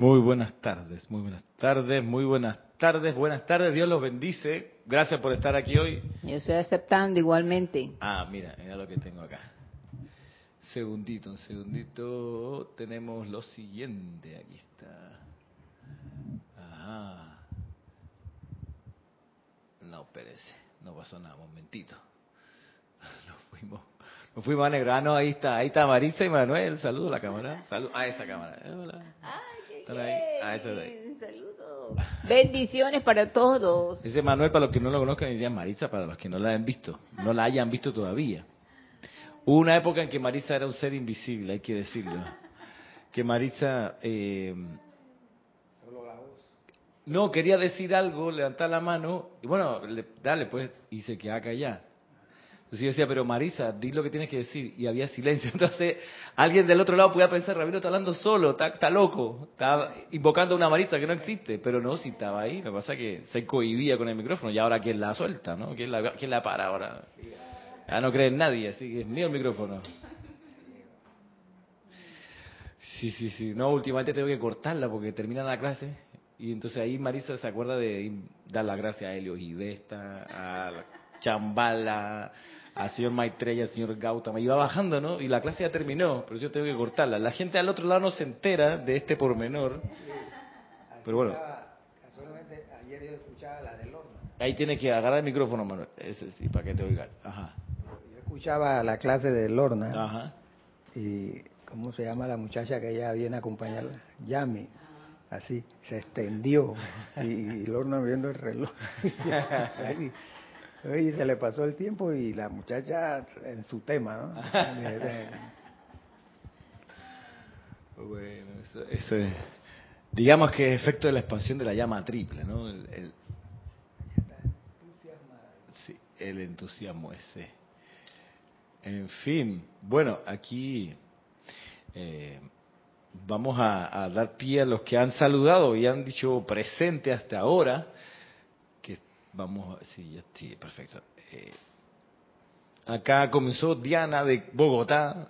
Muy buenas tardes, muy buenas tardes, muy buenas tardes, buenas tardes. Dios los bendice. Gracias por estar aquí hoy. Yo estoy aceptando igualmente. Ah, mira, mira lo que tengo acá. Segundito, un segundito. Tenemos lo siguiente. Aquí está. Ajá. No, perece. No pasó nada, momentito. Nos fuimos. Nos fuimos a negro. Ah, no, ahí está. Ahí está Marisa y Manuel. Saludo a la cámara. Salud. A esa cámara. Hola. Están ahí. Ah, ahí. Saludos. Bendiciones para todos. Ese Manuel, para los que no lo conozcan, decía Marisa, para los que no la han visto, no la hayan visto todavía. Hubo una época en que Marisa era un ser invisible, hay que decirlo. Que Marisa eh, no quería decir algo, levantar la mano, y bueno, le- dale pues, y se quedaba callada. Entonces yo decía, pero Marisa, di lo que tienes que decir, y había silencio. Entonces alguien del otro lado podía pensar, Rabino está hablando solo, está, está loco, está invocando a una Marisa que no existe, pero no, si estaba ahí, lo que pasa es que se cohibía con el micrófono, y ahora quién la suelta, ¿no? ¿Quién la, quién la para ahora? Ya no cree en nadie, así que es mío el micrófono. Sí, sí, sí. No, últimamente tengo que cortarla porque termina la clase. Y entonces ahí Marisa se acuerda de dar las gracias a Helio Givesta, a la Chambala, al señor Maitreya, al señor Gautama. Iba bajando, ¿no? Y la clase ya terminó, pero yo tengo que cortarla. La gente al otro lado no se entera de este pormenor. Pero bueno. Casualmente ayer yo escuchaba la del horno. Ahí tiene que agarrar el micrófono, Manuel. Ese sí, para que te oigan. Ajá. Yo escuchaba la clase de Lorna Ajá. y ¿cómo se llama la muchacha que ella viene a acompañarla? Yami. Así, se extendió y, y Lorna viendo el reloj. Oye, se le pasó el tiempo y la muchacha en su tema, ¿no? Bueno, eso, eso es- digamos que es efecto de la expansión de la llama triple, ¿no? El, el- sí, el entusiasmo ese. En fin, bueno, aquí eh, vamos a dar pie a los que han saludado y han dicho presente hasta ahora. Vamos, a- sí, ya sí, perfecto. Eh, acá comenzó Diana de Bogotá,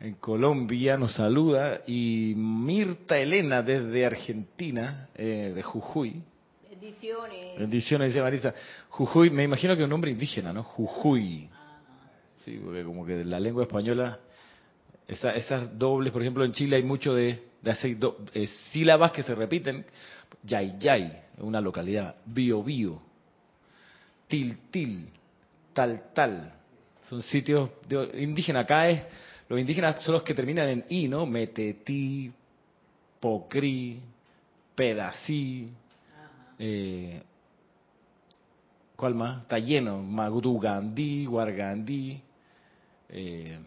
en Colombia nos saluda y Mirta Elena desde Argentina, eh, de Jujuy. Bendiciones. Bendiciones, dice Marisa. Jujuy, me imagino que es un nombre indígena, ¿no? Jujuy. Sí, porque como que la lengua española, esa- esas dobles, por ejemplo, en Chile hay mucho de, de do- eh, sílabas que se repiten. Yay Yay, una localidad. Bio Bio. Til Til. Tal Tal. Son sitios de- indígenas. Acá es, los indígenas son los que terminan en I, ¿no? Metetí, Pocri, Pedací. Eh, ¿Cuál más? Está lleno. Magudugandí, Guargandí. eh,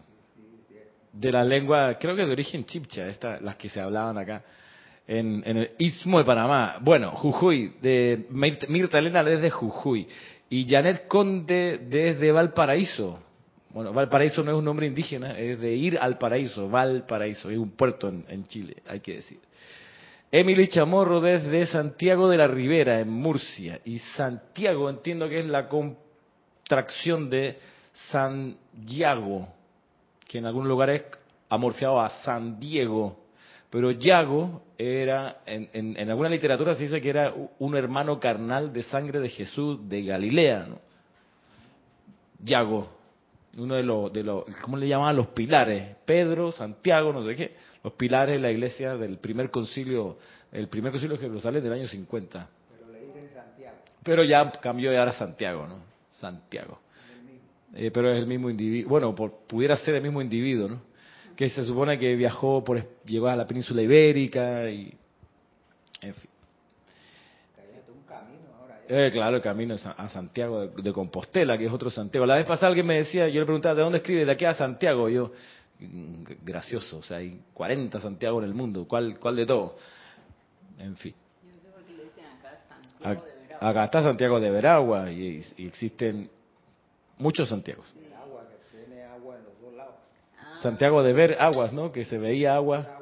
de la lengua, creo que de origen chipcha, esta, las que se hablaban acá. En, en el Istmo de Panamá. Bueno, Jujuy, de Mir- Mirta Elena desde Jujuy. Y Janet Conde desde Valparaíso. Bueno, Valparaíso no es un nombre indígena, es de ir al paraíso, Valparaíso, es un puerto en, Chile, hay que decir. Emily Chamorro desde Santiago de la Ribera, en Murcia. Y Santiago entiendo que es la contracción de San Diego, que en algunos lugares ha morfiado a San Diego. Pero Yago era, en, en- en alguna literatura se dice que era un hermano carnal de sangre de Jesús de Galilea. ¿no? Yago, uno de los, de los, ¿cómo le llamaban? Los pilares. Pedro, Santiago, no sé qué. Los pilares de la iglesia del primer concilio, el primer concilio de Jerusalén del año 50. Pero le dicen Santiago. Pero ya cambió y ahora Santiago, ¿no? Santiago. Eh, pero es el mismo individuo, bueno, por- pudiera ser el mismo individuo, ¿no? Que se supone que viajó por, llegó a la península ibérica y, en fin. Eh, claro, el camino a Sa- a Santiago de, Compostela, que es otro Santiago. La vez pasada alguien me decía, yo le preguntaba, ¿de dónde escribe? De aquí a Santiago. Yo, mm, gracioso, o sea, hay 40 Santiago en el mundo, ¿cuál, cuál de todos? En fin. Yo no sé por qué le dicen acá Santiago Ac- de Veragua. Acá está Santiago de Veragua y, y existen muchos Santiagos. El agua que tiene agua en los dos lados. Ah, Santiago de ver aguas, ¿no? Que se veía agua.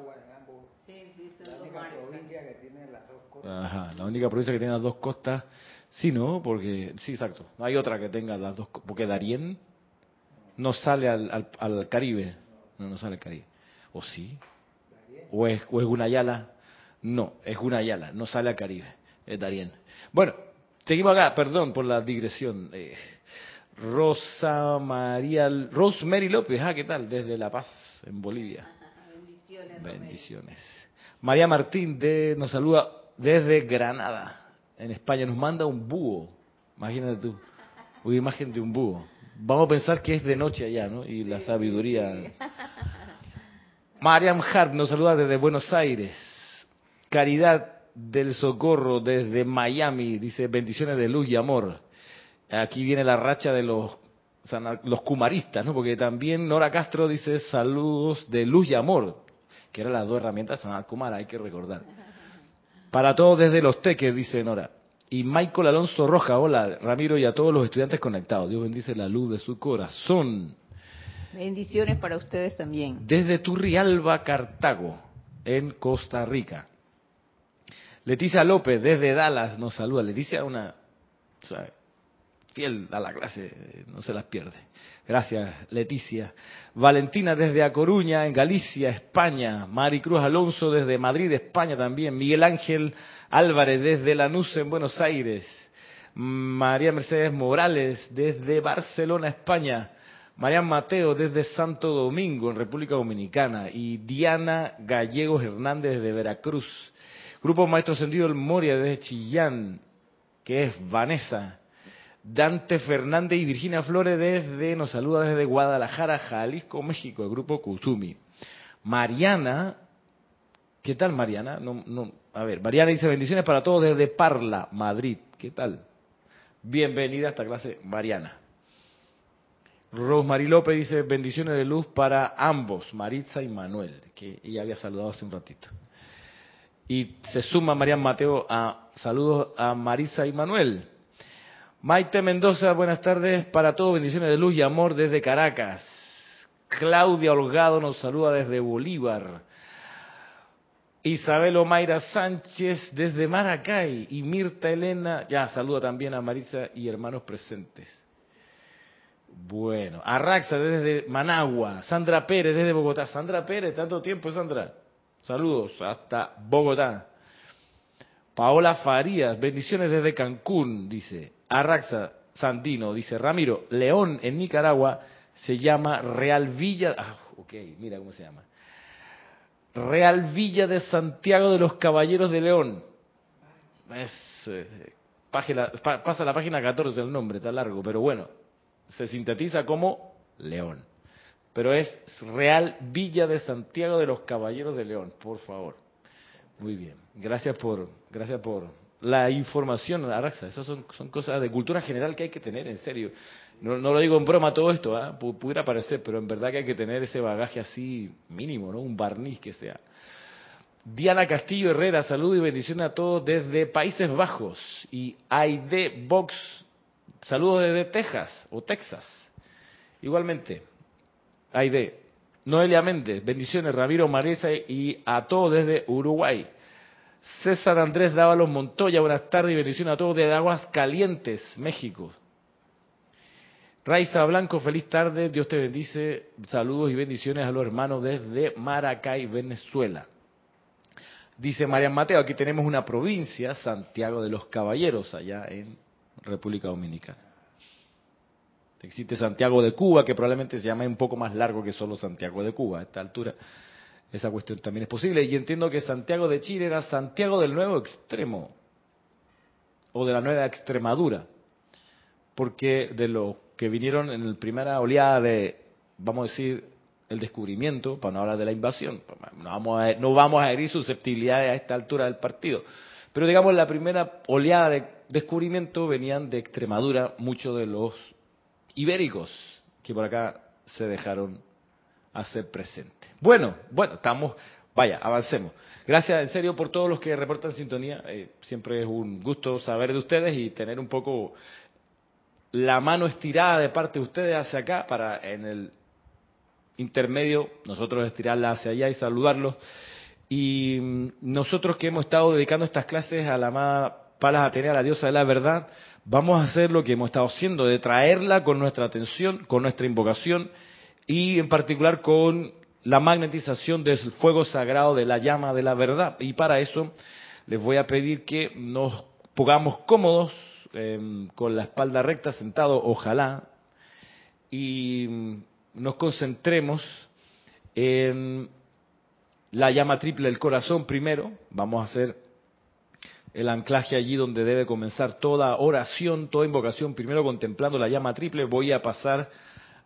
Ajá, la única provincia que tiene las dos costas. Sí, ¿no? Porque, sí, exacto. No hay otra que tenga las dos. Porque Darién no sale al, al, al Caribe. No, no sale al Caribe. ¿O sí? ¿O es, o es Gunayala? No, es una Ayala, no sale a Caribe, es Darien. Bueno, seguimos acá, perdón por la digresión. Eh, Rosa María, Rosemary López, ah, ¿qué tal? Desde La Paz, en Bolivia. Bendiciones. Bendiciones. María Martín de, nos saluda desde Granada, en España. Nos manda un búho. Imagínate tú. Una imagen de un búho. Vamos a pensar que es de noche allá, ¿no? Y la sabiduría. Mariam Hart nos saluda desde Buenos Aires. Caridad del Socorro desde Miami. Dice bendiciones de luz y amor. Aquí viene la racha de los, los kumaristas, ¿no? Porque también Nora Castro dice saludos de luz y amor que eran las dos herramientas de Sanat Kumara, hay que recordar. Para todos desde los teques, dice Nora. Y Michael Alonso Roja, hola Ramiro y a todos los estudiantes conectados. Dios bendice la luz de su corazón. Bendiciones para ustedes también. Desde Turrialba, Cartago, en Costa Rica. Leticia López, desde Dallas, nos saluda. Leticia, una fiel a la clase, no se las pierde. Gracias, Leticia. Valentina desde A Coruña, en Galicia, España. Maricruz Alonso desde Madrid, España también. Miguel Ángel Álvarez desde Lanús, en Buenos Aires. María Mercedes Morales desde Barcelona, España. Marian Mateo desde Santo Domingo, en República Dominicana. Y Diana Gallegos Hernández desde Veracruz. Grupo Maestro Sendido El Moria desde Chillán, que es Vanessa. Dante Fernández y Virginia Flores desde, nos saluda desde Guadalajara, Jalisco, México, el grupo Kusumi. Mariana, ¿qué tal Mariana? No, no, a ver, Mariana dice bendiciones para todos desde Parla, Madrid. ¿Qué tal? Bienvenida a esta clase, Mariana. Rosemary López dice bendiciones de luz para ambos, Maritza y Manuel, que ella había saludado hace un ratito. Y se suma Marian Mateo a saludos a Marisa y Manuel. Maite Mendoza, buenas tardes para todos, bendiciones de luz y amor desde Caracas. Claudia Holgado nos saluda desde Bolívar. Isabel Omaira Sánchez desde Maracay y Mirta Elena, ya saluda también a Marisa y hermanos presentes. Bueno, Arraxa desde Managua, Sandra Pérez desde Bogotá. Sandra Pérez, tanto tiempo Sandra. Saludos hasta Bogotá. Paola Farías, bendiciones desde Cancún, dice. Arraxa Sandino, dice Ramiro, León en Nicaragua se llama Real Villa, ah, ok, mira cómo se llama. Real Villa de Santiago de los Caballeros de León. Es, eh, página, pasa la página 14 el nombre, está largo, pero bueno, se sintetiza como León. Pero es Real Villa de Santiago de los Caballeros de León, por favor. Muy bien. Gracias por, gracias por la información, Araxa. Esas son, son cosas de cultura general que hay que tener, en serio. No, no lo digo en broma todo esto, ¿ah? pudiera parecer, pero en verdad que hay que tener ese bagaje así mínimo, ¿no? Un barniz que sea. Diana Castillo Herrera, salud y bendición a todos desde Países Bajos. Y Aide Box, saludos desde Texas o Texas. Igualmente, Aide. Noelia Méndez, bendiciones, Ramiro Maresa y a todos desde Uruguay. César Andrés Dávalos Montoya, buenas tardes y bendiciones a todos desde Aguas Calientes, México. Raiza Blanco, feliz tarde, Dios te bendice, saludos y bendiciones a los hermanos desde Maracay, Venezuela. Dice Marian Mateo, aquí tenemos una provincia, Santiago de los Caballeros, allá en República Dominicana. Existe Santiago de Cuba, que probablemente se llama un poco más largo que solo Santiago de Cuba a esta altura. Esa cuestión también es posible. Y entiendo que Santiago de Chile era Santiago del Nuevo Extremo, o de la Nueva Extremadura, porque de los que vinieron en la primera oleada de, vamos a decir, el descubrimiento, para no hablar de la invasión, no vamos a, no vamos a herir susceptibilidades a esta altura del partido, pero digamos la primera oleada de descubrimiento venían de Extremadura, muchos de los ibéricos que por acá se dejaron hacer presente. Bueno, bueno, estamos, vaya, avancemos. Gracias en serio por todos los que reportan sintonía. Eh, siempre es un gusto saber de ustedes y tener un poco la mano estirada de parte de ustedes hacia acá para en el intermedio nosotros estirarla hacia allá y saludarlos. Y mm, nosotros que hemos estado dedicando estas clases a la amada Palas Atenea, la diosa de la verdad, vamos a hacer lo que hemos estado haciendo, de traerla con nuestra atención, con nuestra invocación y en particular con la magnetización del fuego sagrado de la llama de la verdad. Y para eso les voy a pedir que nos pongamos cómodos, em, con la espalda recta, sentado, ojalá, y nos concentremos en la llama triple del corazón primero. Vamos a hacer el anclaje allí donde debe comenzar toda oración, toda invocación, primero contemplando la llama triple. Voy a pasar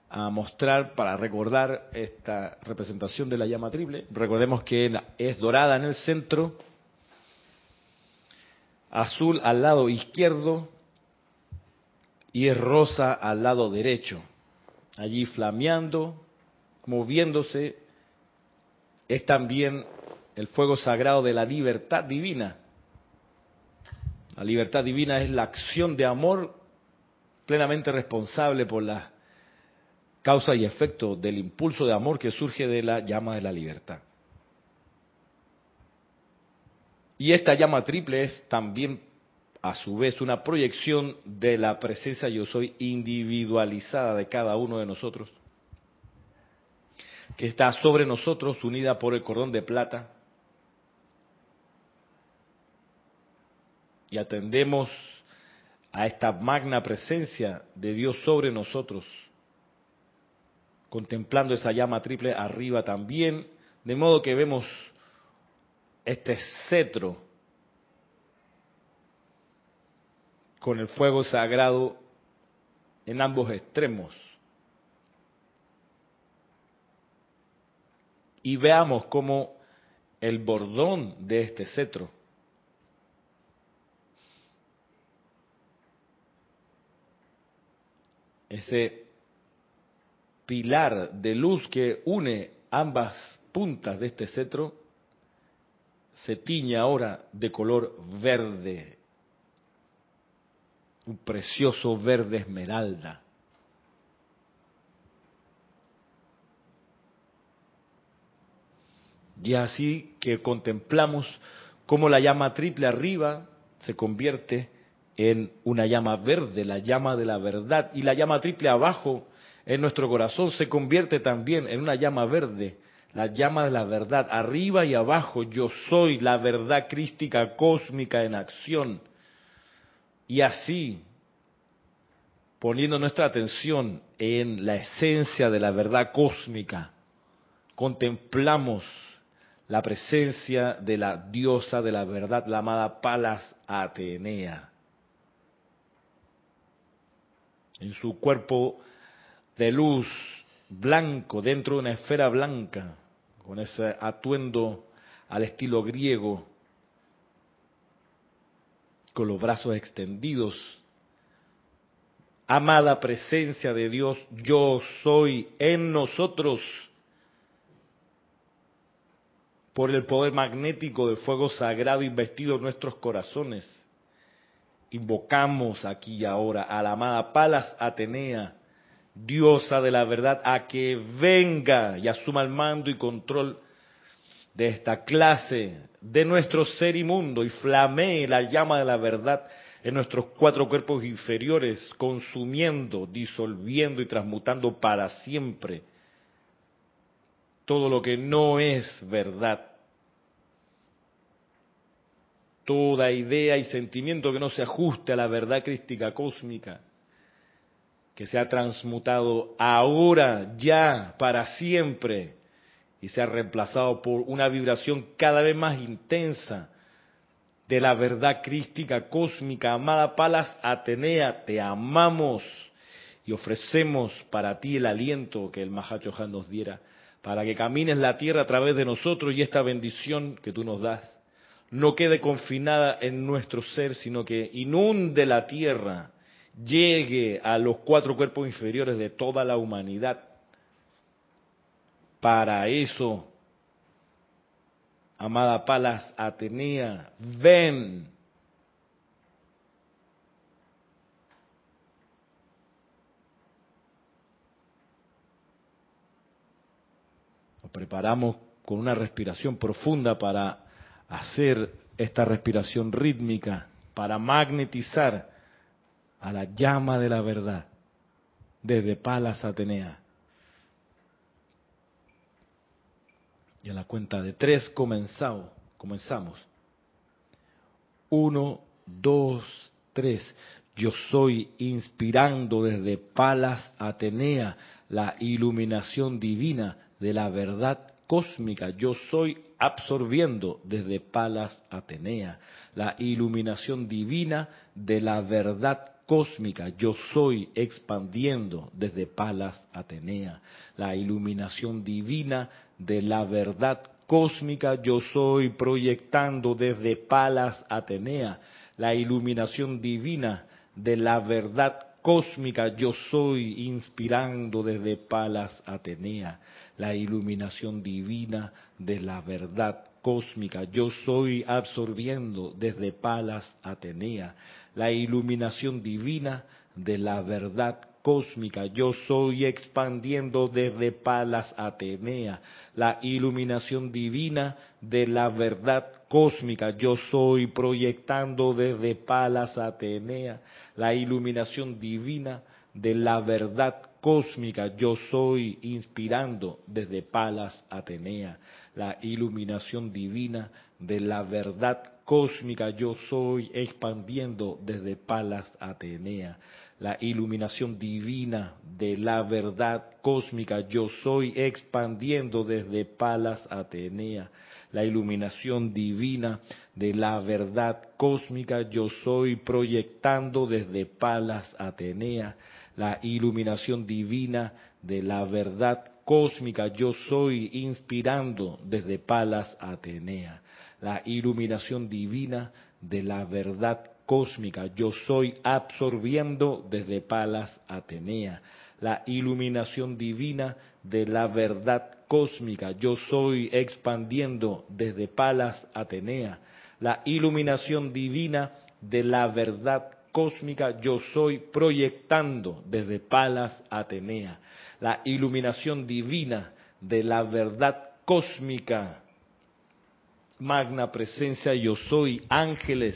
a mostrar para recordar esta representación de la llama triple. Recordemos que es dorada en el centro, azul al lado izquierdo y es rosa al lado derecho. Allí flameando, moviéndose, es también el fuego sagrado de la libertad divina. La libertad divina es la acción de amor plenamente responsable por la causa y efecto del impulso de amor que surge de la llama de la libertad. Y esta llama triple es también, a su vez, una proyección de la presencia yo soy individualizada de cada uno de nosotros, que está sobre nosotros, unida por el cordón de plata. Y atendemos a esta magna presencia de Dios sobre nosotros contemplando esa llama triple arriba también, de modo que vemos este cetro con el fuego sagrado en ambos extremos. Y veamos cómo el bordón de este cetro ese pilar de luz que une ambas puntas de este cetro se tiñe ahora de color verde, un precioso verde esmeralda. Y así que contemplamos cómo la llama triple arriba se convierte en una llama verde, la llama de la verdad, y la llama triple abajo en nuestro corazón se convierte también en una llama verde, la llama de la verdad. Arriba y abajo yo soy la verdad crística cósmica en acción. Y así, poniendo nuestra atención en la esencia de la verdad cósmica, contemplamos la presencia de la diosa de la verdad, la amada Palas Atenea. En su cuerpo de luz blanco dentro de una esfera blanca, con ese atuendo al estilo griego, con los brazos extendidos. Amada presencia de Dios, yo soy en nosotros. Por el poder magnético del fuego sagrado investido en nuestros corazones, invocamos aquí y ahora a la amada Palas Atenea, diosa de la verdad, a que venga y asuma el mando y control de esta clase, de nuestro ser inmundo, y flamee la llama de la verdad en nuestros cuatro cuerpos inferiores, consumiendo, disolviendo y transmutando para siempre todo lo que no es verdad. Toda idea y sentimiento que no se ajuste a la verdad crística cósmica que se ha transmutado ahora, ya, para siempre, y se ha reemplazado por una vibración cada vez más intensa de la verdad crística cósmica. Amada Palas Atenea, te amamos y ofrecemos para ti el aliento que el Mahachohan nos diera, para que camines la tierra a través de nosotros y esta bendición que tú nos das no quede confinada en nuestro ser, sino que inunde la tierra llegue a los cuatro cuerpos inferiores de toda la humanidad. Para eso, amada Palas Atenea, ven. Nos preparamos con una respiración profunda para hacer esta respiración rítmica, para magnetizar a la llama de la verdad desde Palas Atenea. Y a la cuenta de tres comenzamos. comenzamos. Uno, dos, tres. Yo soy inspirando desde Palas Atenea la iluminación divina de la verdad cósmica. Yo soy absorbiendo desde Palas Atenea la iluminación divina de la verdad cósmica. Yo soy expandiendo desde Palas Atenea la iluminación divina de la verdad cósmica. Yo soy proyectando desde Palas Atenea la iluminación divina de la verdad cósmica yo soy inspirando desde Palas Atenea la iluminación divina de la verdad cósmica yo soy absorbiendo desde Palas Atenea la iluminación divina de la verdad cósmica. Yo soy expandiendo desde Palas Atenea la iluminación divina de la verdad cósmica. Yo soy proyectando desde Palas Atenea la iluminación divina de la verdad cósmica. Yo soy inspirando desde Palas Atenea la iluminación divina de la verdad cósmica yo soy expandiendo desde Palas Atenea. La iluminación divina de la verdad cósmica yo soy expandiendo desde Palas Atenea. La iluminación divina de la verdad cósmica, yo soy proyectando desde Palas Atenea. La iluminación divina de la verdad cósmica, yo soy inspirando desde Palas Atenea la iluminación divina de la verdad cósmica, yo soy absorbiendo desde Palas Atenea la iluminación divina de la verdad cósmica. Yo soy expandiendo desde Palas Atenea la iluminación divina de la verdad cósmica. Yo soy proyectando desde Palas Atenea la iluminación divina de la verdad cósmica. Magna presencia, yo soy ángeles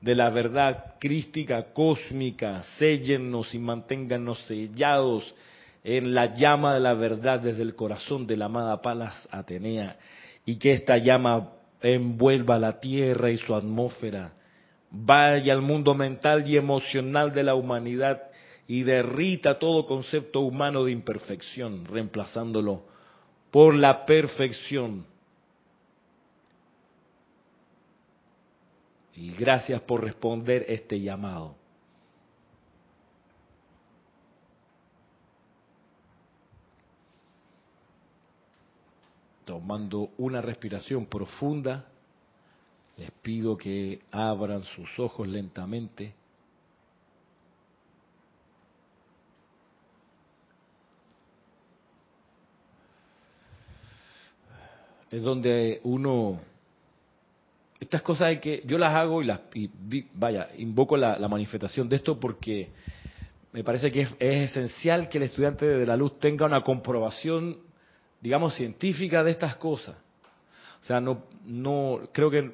de la verdad crística cósmica, séllennos y manténgannos sellados en la llama de la verdad desde el corazón de la amada Palas Atenea y que esta llama envuelva la tierra y su atmósfera, vaya al mundo mental y emocional de la humanidad y derrita todo concepto humano de imperfección, reemplazándolo por la perfección Y gracias por responder este llamado. Tomando una respiración profunda, les pido que abran sus ojos lentamente. Es donde uno estas cosas hay que, yo las hago y las, vaya, invoco la, manifestación de esto porque me parece que es, esencial que el estudiante de la luz tenga una comprobación, digamos, científica de estas cosas. O sea, no, no, creo que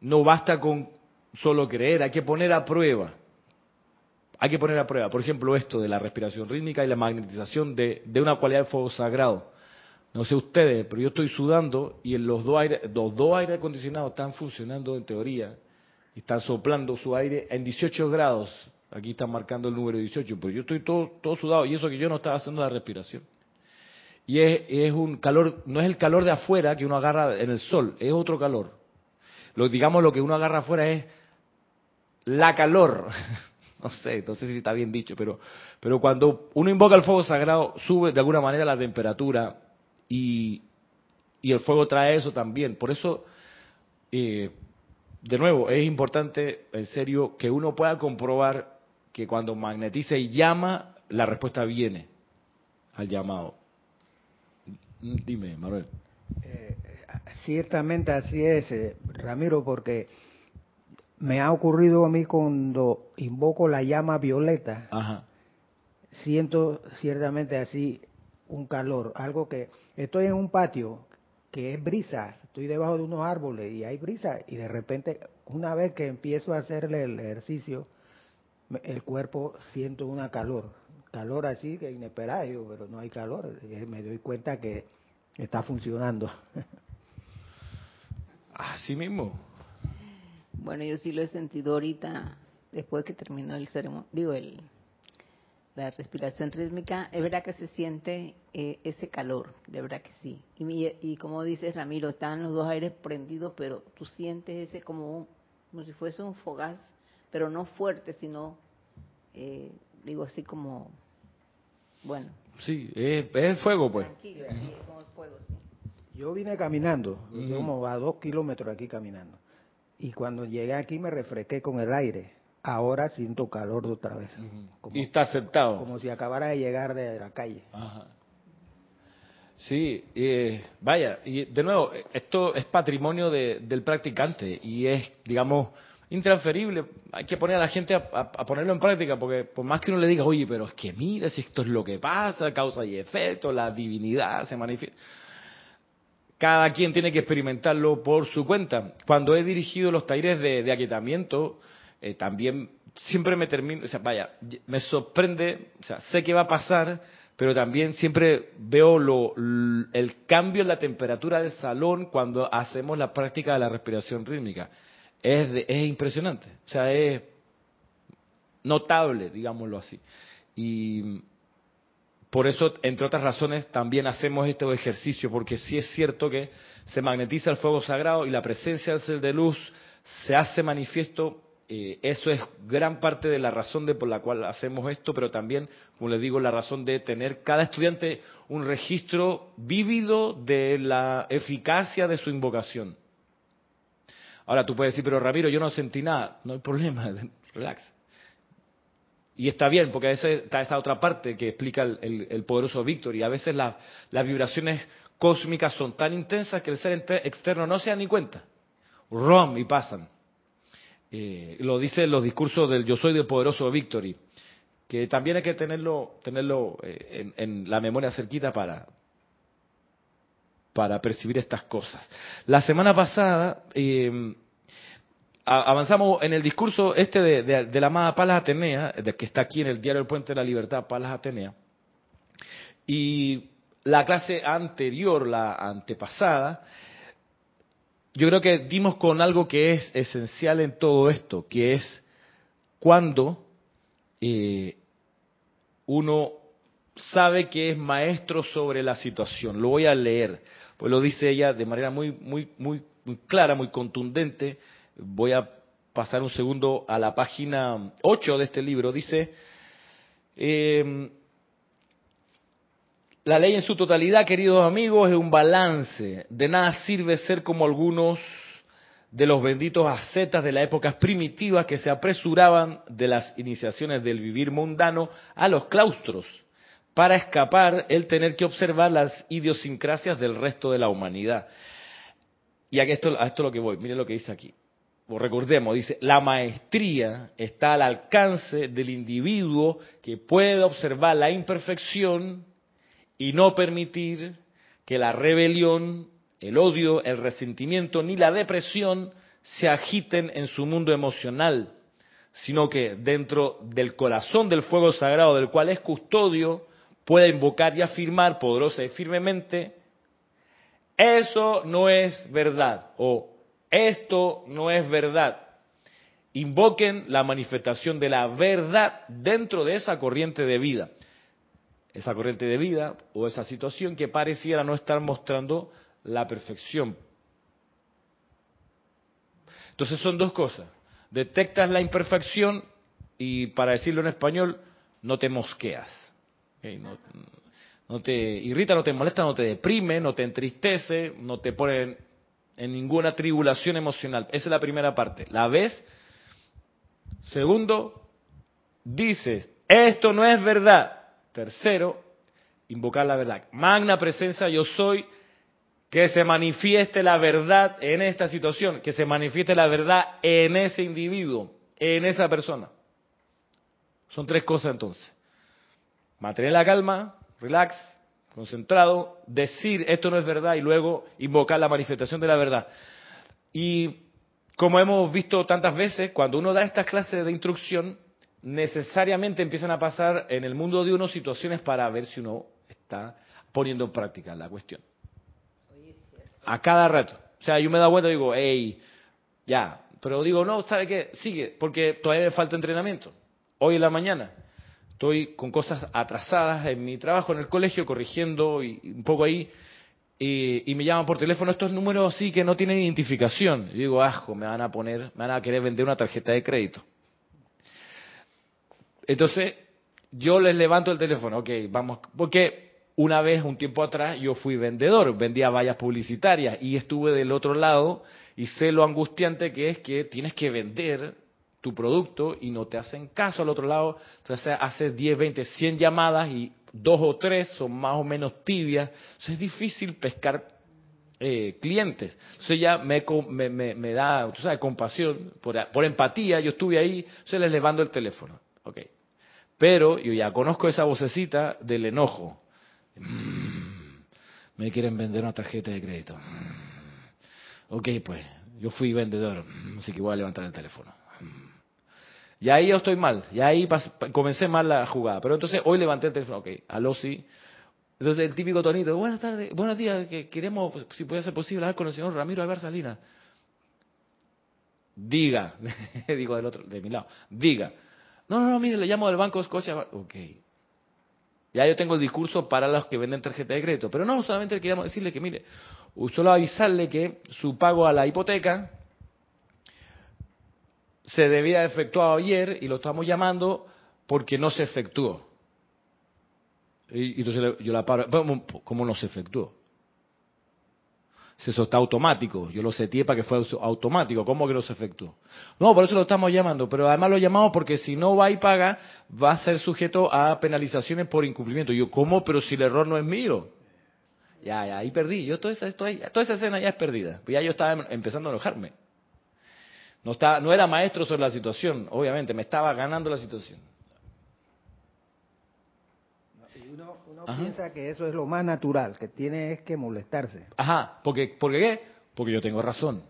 no basta con solo creer, hay que poner a prueba. Hay que poner a prueba, por ejemplo, esto de la respiración rítmica y la magnetización de, de una cualidad de fuego sagrado. No sé ustedes, pero yo estoy sudando y los dos aire, los dos aire acondicionados están funcionando en teoría y están soplando su aire en 18 grados. Aquí están marcando el número 18, pero yo estoy todo, todo sudado y eso que yo no estaba haciendo la respiración. Y es, es, un calor, no es el calor de afuera que uno agarra en el sol, es otro calor. Lo, digamos lo que uno agarra afuera es la calor. no sé, no sé si está bien dicho, pero, pero cuando uno invoca el fuego sagrado, sube de alguna manera la temperatura y, el fuego trae eso también. Por eso, eh, de nuevo, es importante, en serio, que uno pueda comprobar que cuando magnetiza y llama, la respuesta viene al llamado. Dime, Manuel. Eh, ciertamente así es, eh, Ramiro, porque me ha ocurrido a mí cuando invoco la llama violeta, siento ciertamente así un calor, algo que estoy en un patio que es brisa, estoy debajo de unos árboles y hay brisa y de repente una vez que empiezo a hacerle el ejercicio, el cuerpo siento una calor, calor así que inesperado, pero no hay calor, me doy cuenta que está funcionando. Así mismo. Bueno, yo sí lo he sentido ahorita, después que terminó el ceremonio, digo, el, la respiración rítmica, es verdad que se siente eh, ese calor, de verdad que sí. Y, y, como dices, Ramiro, están los dos aires prendidos, pero tú sientes ese como, como si fuese un fogaz, pero no fuerte, sino, eh, digo así como, bueno. Sí, es, el fuego, pues. Tranquilo, así, como el fuego, sí. Yo vine caminando, como a dos kilómetros aquí caminando. Y cuando llegué aquí me refresqué con el aire. Ahora siento calor de otra vez. y está aceptado. Como si acabara de llegar de la calle. Ajá. Sí, eh, vaya, y de nuevo, esto es patrimonio del practicante y es, digamos, intransferible. Hay que poner a la gente a, ponerlo en práctica, porque por más que uno le diga, oye, pero es que mira, si esto es lo que pasa, causa y efecto, la divinidad se manifiesta. Cada quien tiene que experimentarlo por su cuenta. Cuando he dirigido los talleres de, aquietamiento, eh, también siempre me termino, o sea, vaya, me sorprende, o sea, sé que va a pasar, pero también siempre veo lo, el cambio en la temperatura del salón cuando hacemos la práctica de la respiración rítmica. Es, es impresionante, o sea, es notable, digámoslo así. Y por eso, entre otras razones, también hacemos este ejercicio, porque sí es cierto que se magnetiza el fuego sagrado y la presencia del ser de luz se hace manifiesto. Eh, eso es gran parte de la razón de por la cual hacemos esto, pero también, como les digo, la razón de tener cada estudiante un registro vívido de la eficacia de su invocación. Ahora tú puedes decir, pero Ramiro, yo no sentí nada. No hay problema, relax. Y está bien, porque a veces está esa otra parte que explica el, poderoso Víctor, y a veces las vibraciones cósmicas son tan intensas que el ser externo no se da ni cuenta. Rom y pasan. Eh, lo dice los discursos del yo soy del poderoso Victory, que también hay que tenerlo, tenerlo eh, en, la memoria cerquita para, para percibir estas cosas. La semana pasada eh, avanzamos en el discurso este de, la amada Palas Atenea, de que está aquí en el diario El Puente de la Libertad, Palas Atenea, y la clase anterior, la antepasada, yo creo que dimos con algo que es esencial en todo esto, que es cuando eh, uno sabe que es maestro sobre la situación. Lo voy a leer, pues lo dice ella de manera muy, muy, muy, muy clara, muy contundente Voy a pasar un segundo a la página 8 de este libro. Dice, em, la ley en su totalidad, queridos amigos, es un balance. De nada sirve ser como algunos de los benditos ascetas de las épocas primitivas que se apresuraban de las iniciaciones del vivir mundano a los claustros para escapar el tener que observar las idiosincrasias del resto de la humanidad. Y a esto, a esto es lo que voy, miren lo que dice aquí recordemos, dice, la maestría está al alcance del individuo que puede observar la imperfección y no permitir que la rebelión, el odio, el resentimiento ni la depresión se agiten en su mundo emocional, sino que dentro del corazón del fuego sagrado del cual es custodio, pueda invocar y afirmar poderosa y firmemente, eso no es verdad, o esto no es verdad. Invoquen la manifestación de la verdad dentro de esa corriente de vida. Esa corriente de vida o esa situación que pareciera no estar mostrando la perfección. Entonces son dos cosas. Detectas la imperfección y para decirlo en español, no te mosqueas. No, no, te irrita, no te molesta, no te deprime, no te entristece, no te pone en ninguna tribulación emocional. Esa es la primera parte. ¿La ves? Segundo, dices, esto no es verdad. Tercero, invocar la verdad. Magna presencia yo soy, que se manifieste la verdad en esta situación, que se manifieste la verdad en ese individuo, en esa persona. Son tres cosas entonces. Mantener la calma, relax, concentrado, decir esto no es verdad y luego invocar la manifestación de la verdad. Y como hemos visto tantas veces, cuando uno da estas clases de instrucción, necesariamente empiezan a pasar en el mundo de uno situaciones para ver si uno está poniendo en práctica la cuestión. A cada rato. O sea, yo me da vuelta y digo, hey, ya. Pero digo, no, ¿sabe qué? Sigue, porque todavía me falta entrenamiento. Hoy en la mañana estoy con cosas atrasadas en mi trabajo en el colegio, corrigiendo y un poco ahí, y, me llaman por teléfono estos números así que no tienen identificación. Y digo, ajo, me van a poner, me van a querer vender una tarjeta de crédito. Entonces, yo les levanto el teléfono, ok, vamos, porque una vez, un tiempo atrás, yo fui vendedor, vendía vallas publicitarias y estuve del otro lado y sé lo angustiante que es que tienes que vender tu producto y no te hacen caso al otro lado. Entonces haces 10, 20, 100 llamadas y dos o tres son más o menos tibias. Entonces es difícil pescar eh, clientes. Entonces ya me, me, da, tú sabes, compasión, por, por, empatía, yo estuve ahí, se les levanto el teléfono. Ok. Pero yo ya conozco esa vocecita del enojo. Mm, me quieren vender una tarjeta de crédito. Mm, ok, pues, yo fui vendedor, mm, así que voy a levantar el teléfono. Y ahí yo estoy mal, y ahí comencé mal la jugada. Pero entonces hoy levanté el teléfono, ok, aló sí. Entonces el típico tonito, buenas tardes, buenos días, que queremos, si puede ser posible, hablar con el señor Ramiro Alvar Salinas. Diga, digo del otro, de mi lado, diga. No, no, no, mire, le llamo del Banco de Escocia. Ok. Ya yo tengo el discurso para los que venden tarjeta de crédito. Pero no, solamente queríamos decirle que, mire, solo avisarle que su pago a la hipoteca se debía efectuar ayer y lo estamos llamando porque no se efectuó. Y, entonces yo la paro, ¿cómo no se efectuó? Eso está automático, yo lo seteé para que fuera automático, ¿cómo que no se efectuó? No, por eso lo estamos llamando, pero además lo llamamos porque si no va y paga, va a ser sujeto a penalizaciones por incumplimiento. yo, ¿cómo? Pero si el error no es mío. Ya, ya, ahí perdí. Yo toda esa, toda esa escena ya es perdida. Ya yo estaba em, empezando a enojarme. No, no era maestro sobre la situación, obviamente, me estaba ganando la situación. Uno, piensa que eso es lo más natural, que tiene es que molestarse. Ajá, porque, ¿por qué? Porque yo tengo razón.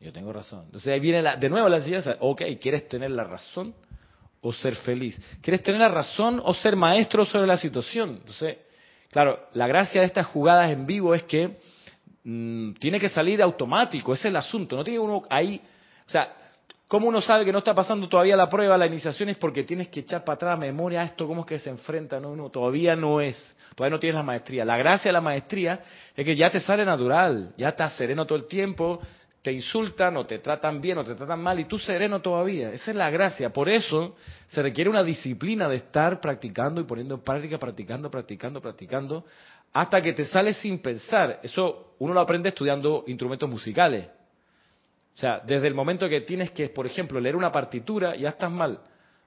Yo tengo razón. Entonces ahí viene la, de nuevo la enseñanza. Ok, ¿quieres tener la razón o ser feliz? ¿Quieres tener la razón o ser maestro sobre la situación? Entonces, claro, la gracia de estas jugadas en vivo es que mm, tiene que salir automático. Ese es el asunto. No tiene uno ahí o sea, ¿cómo uno sabe que no está pasando todavía la prueba, la iniciación? Es porque tienes que echar para atrás memoria a esto, cómo es que se enfrenta. No, no, todavía no es. Todavía no tienes la maestría. La gracia de la maestría es que ya te sale natural, ya estás sereno todo el tiempo, te insultan o te tratan bien o te tratan mal y tú sereno todavía. Esa es la gracia. Por eso se requiere una disciplina de estar practicando y poniendo en práctica, practicando, practicando, practicando, hasta que te sale sin pensar. Eso uno lo aprende estudiando instrumentos musicales. O sea, desde el momento que tienes que, por ejemplo, leer una partitura, ya estás mal.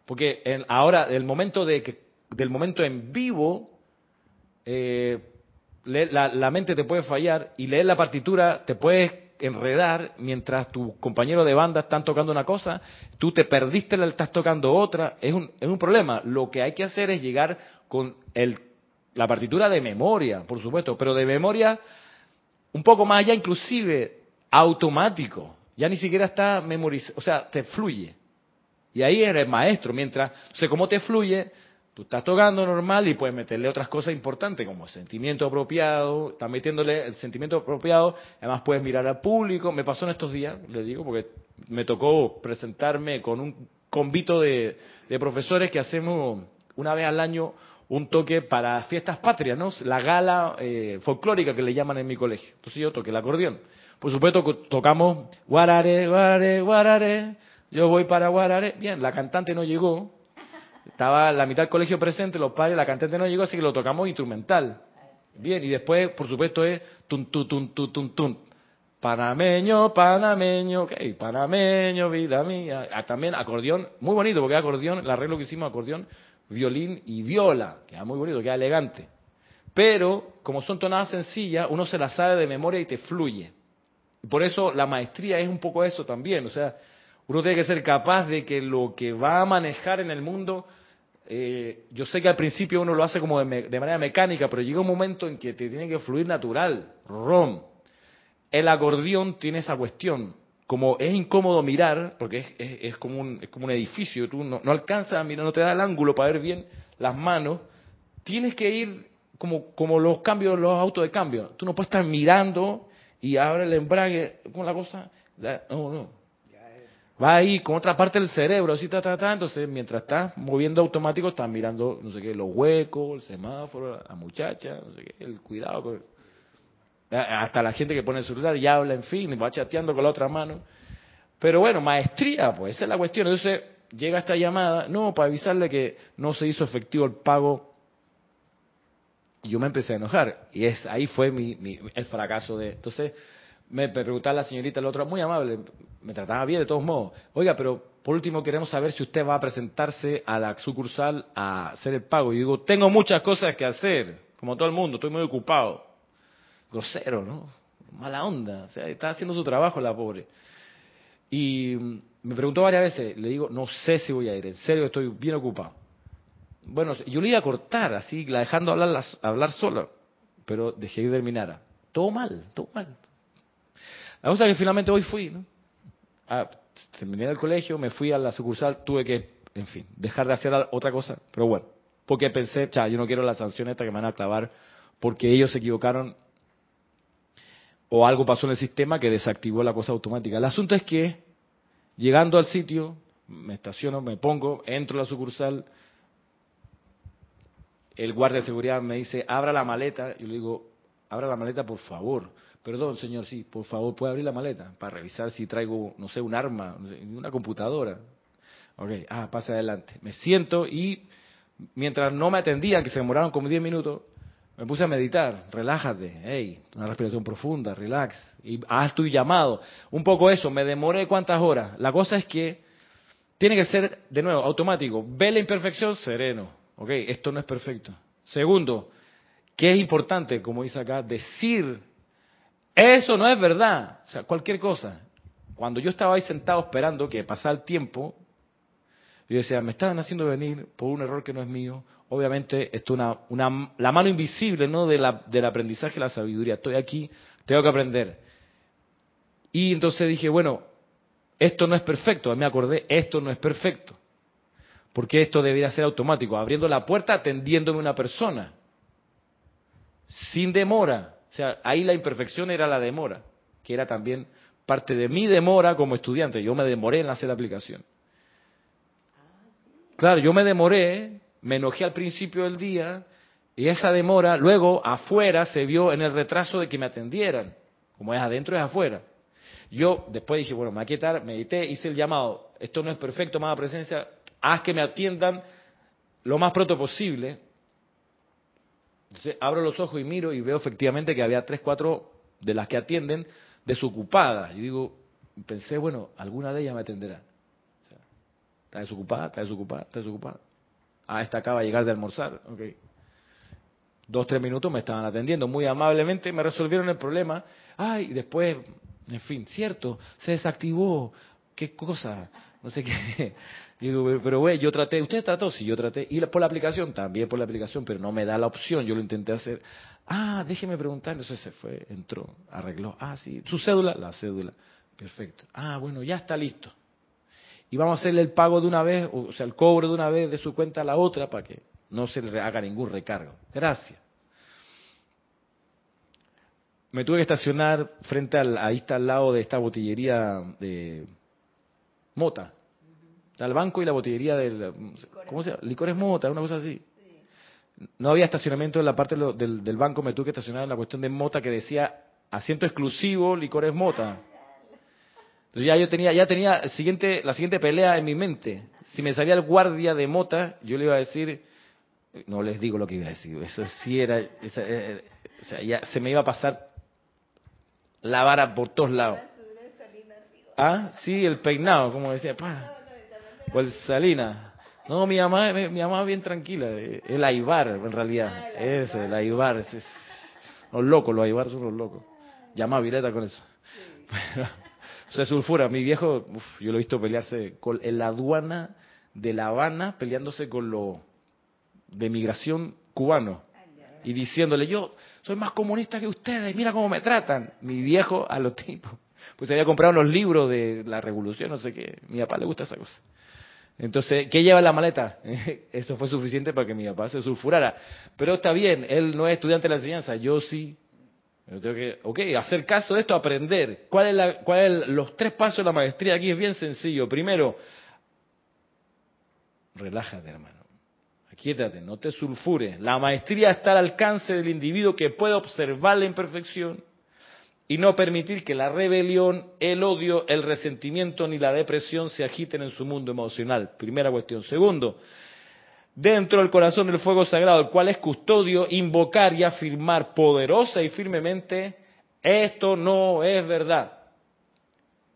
Porque ahora, el momento de que, del momento en vivo, eh, la, mente te puede fallar y leer la partitura te puedes enredar mientras tu compañero de banda están tocando una cosa, tú te perdiste, la estás tocando otra, es un, es un problema. Lo que hay que hacer es llegar con el, la partitura de memoria, por supuesto, pero de memoria un poco más allá, inclusive automático. Ya ni siquiera está memorizado, o sea, te fluye. Y ahí eres maestro, mientras, o ¿cómo te fluye? Tú estás tocando normal y puedes meterle otras cosas importantes como sentimiento apropiado, estás metiéndole el sentimiento apropiado, además puedes mirar al público, me pasó en estos días, le digo, porque me tocó presentarme con un convito de, profesores que hacemos una vez al año un toque para fiestas patrias, ¿no? La gala eh, folclórica que le llaman en mi colegio. Entonces yo toqué el acordeón. Por supuesto, tocamos Guarare, Guarare, Guarare, yo voy para Guarare. Bien, la cantante no llegó, estaba la mitad del colegio presente, los padres, la cantante no llegó, así que lo tocamos instrumental. Bien, y después, por supuesto, es tun, tun, tun, tun, tun, tun. Panameño, panameño, ok, panameño, vida mía. Ah, también acordeón, muy bonito, porque acordeón, el arreglo que hicimos, acordeón, violín y viola, queda muy bonito, queda elegante. Pero, como son tonadas sencillas, uno se las sabe de memoria y te fluye. Por eso la maestría es un poco eso también. O sea, uno tiene que ser capaz de que lo que va a manejar en el mundo, eh, yo sé que al principio uno lo hace como de, manera mecánica, pero llega un momento en que te tiene que fluir natural. Rom. El acordeón tiene esa cuestión. Como es incómodo mirar, porque es, como, un, es como un edificio, tú no, no alcanzas a mirar, no te da el ángulo para ver bien las manos, tienes que ir como, como los cambios, los autos de cambio. Tú no puedes estar mirando y abre el embrague con la cosa, no, no. Va ahí con otra parte del cerebro, así, está ta, entonces mientras está moviendo automático, está mirando, no sé qué, los huecos, el semáforo, la muchacha, no sé qué, el cuidado. hasta la gente que pone el celular y habla, en fin, va chateando con la otra mano. Pero bueno, maestría, pues esa es la cuestión. Entonces llega esta llamada, no, para avisarle que no se hizo efectivo el pago y yo me empecé a enojar. Y es ahí fue mi, el fracaso de... Entonces me preguntaba la señorita, el otro, muy amable, me trataba bien de todos modos. Oiga, pero por último queremos saber si usted va a presentarse a la sucursal a hacer el pago. Y digo, tengo muchas cosas que hacer, como todo el mundo, estoy muy ocupado. Grosero, ¿no? Mala onda. O sea, está haciendo su trabajo la pobre. Y me preguntó varias veces, le digo, no sé si voy a ir, en serio estoy bien ocupado. Bueno, yo le iba a cortar así, la dejando hablar, hablar sola, pero dejé que terminara. Todo mal, todo mal. La cosa es que finalmente hoy fui, ¿no? Ah, terminé el colegio, me fui a la sucursal, tuve que, en fin, dejar de hacer otra cosa, pero bueno, porque pensé, cha, yo no quiero la sanción esta que me van a clavar porque ellos se equivocaron o algo pasó en el sistema que desactivó la cosa automática. El asunto es que, llegando al sitio, me estaciono, me pongo, entro a la sucursal, el guardia de seguridad me dice, abra la maleta. Y le digo, abra la maleta, por favor. Perdón, señor, sí, por favor, ¿puede abrir la maleta? Para revisar si traigo, no sé, un arma, una computadora. Ok, ah, pase adelante. Me siento y mientras no me atendían, que se demoraron como 10 minutos, me puse a meditar, relájate, hey, una respiración profunda, relax, y haz tu llamado. Un poco eso, me demoré cuántas horas. La cosa es que tiene que ser, de nuevo, automático. Ve la imperfección, sereno. Ok, esto no es perfecto. Segundo, ¿qué es importante, como dice acá, decir, eso no es verdad. O sea, cualquier cosa. Cuando yo estaba ahí sentado esperando que pasara el tiempo, yo decía, me estaban haciendo venir por un error que no es mío. Obviamente, esto es una, una, la mano invisible ¿no? de la, del aprendizaje la sabiduría. Estoy aquí, tengo que aprender. Y entonces dije, bueno, esto no es perfecto. Me acordé, esto no es perfecto. Porque esto debería ser automático, abriendo la puerta, atendiéndome una persona, sin demora. O sea, ahí la imperfección era la demora, que era también parte de mi demora como estudiante. Yo me demoré en hacer la aplicación. Claro, yo me demoré, me enojé al principio del día, y esa demora luego afuera se vio en el retraso de que me atendieran. Como es adentro, es afuera. Yo después dije, bueno, me voy a quietar, medité, hice el llamado. Esto no es perfecto, más presencia, haz que me atiendan lo más pronto posible. Entonces abro los ojos y miro y veo efectivamente que había tres, cuatro de las que atienden desocupadas. Yo digo, pensé, bueno, alguna de ellas me atenderá. está desocupada, está desocupada, está desocupada. Ah, esta acaba de llegar de almorzar. Ok. Dos, tres minutos me estaban atendiendo muy amablemente, me resolvieron el problema. Ay, después, en fin, cierto, se desactivó. ¿Qué cosa? No sé qué. Digo, pero güey, yo traté, ¿usted trató? Sí, yo traté. Y por la aplicación, también por la aplicación, pero no me da la opción, yo lo intenté hacer. Ah, déjeme preguntar, entonces se fue, entró, arregló. Ah, sí, su cédula, la cédula. Perfecto. Ah, bueno, ya está listo. Y vamos a hacerle el pago de una vez, o sea, el cobro de una vez de su cuenta a la otra para que no se le haga ningún recargo. Gracias. Me tuve que estacionar frente al, ahí está al lado de esta botillería de mota, al banco y la botillería del... ¿Cómo se llama? Licores Mota, una cosa así. No había estacionamiento en la parte del, del, banco, me tuve que estacionar en la cuestión de Mota que decía asiento exclusivo, Licores Mota. Entonces ya yo tenía, ya tenía el siguiente, la siguiente pelea en mi mente. Si me salía el guardia de Mota, yo le iba a decir, no les digo lo que iba a decir, eso sí era, eh, o sea, ya se me iba a pasar la vara por todos lados. Ah, sí, el peinado, como decía, pa. Pues Salina. No, mi mamá, mi mamá bien tranquila. El Aibar, en realidad. Es el Aibar. Es, los locos, los Aibar son los locos. Llama a Vireta con eso. se sulfura. Mi viejo, yo lo he visto pelearse con, en la aduana de La Habana, peleándose con lo de migración cubano. Y diciéndole, yo soy más comunista que ustedes, mira cómo me tratan. Mi viejo a los tipos. Pues había comprado unos libros de la revolución, no sé qué. Mi papá le gusta esa cosa. Entonces, ¿qué lleva en la maleta? Eso fue suficiente para que mi papá se sulfurara. Pero está bien, él no es estudiante de la enseñanza, yo sí. Yo tengo que, ok, hacer caso de esto, aprender. ¿Cuál es la, cuál los tres pasos de la maestría? Aquí es bien sencillo. Primero, relájate, hermano. Aquíétate, no te sulfures. La maestría está al alcance del individuo que puede observar la imperfección y no permitir que la rebelión, el odio, el resentimiento ni la depresión se agiten en su mundo emocional. Primera cuestión. Segundo, dentro del corazón del fuego sagrado, el cual es custodio, invocar y afirmar poderosa y firmemente, esto no es verdad.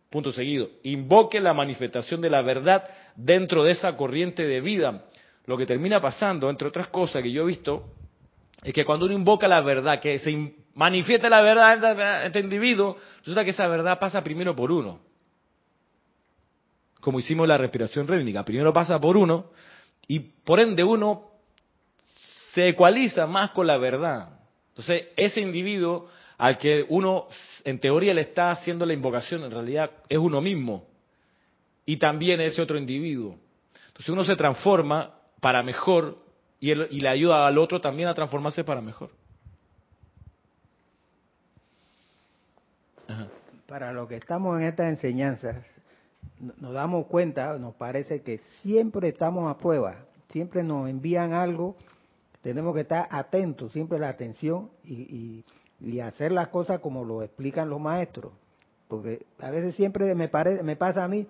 Punto seguido. Invoque la manifestación de la verdad dentro de esa corriente de vida. Lo que termina pasando, entre otras cosas que yo he visto, es que cuando uno invoca la verdad, que se manifiesta la verdad en este individuo, resulta que esa verdad pasa primero por uno. Como hicimos la respiración rítmica. Primero pasa por uno y por ende uno se ecualiza más con la verdad. Entonces, ese individuo al que uno en teoría le está haciendo la invocación, en realidad es uno mismo. Y también ese otro individuo. Entonces uno se transforma para mejor y, y le ayuda al otro también a transformarse para mejor. Para los que estamos en estas enseñanzas, nos damos cuenta, nos parece que siempre estamos a prueba, siempre nos envían algo, tenemos que estar atentos, siempre la atención y, y, hacer las cosas como lo explican los maestros. Porque a veces siempre me, parece, me pasa a mí,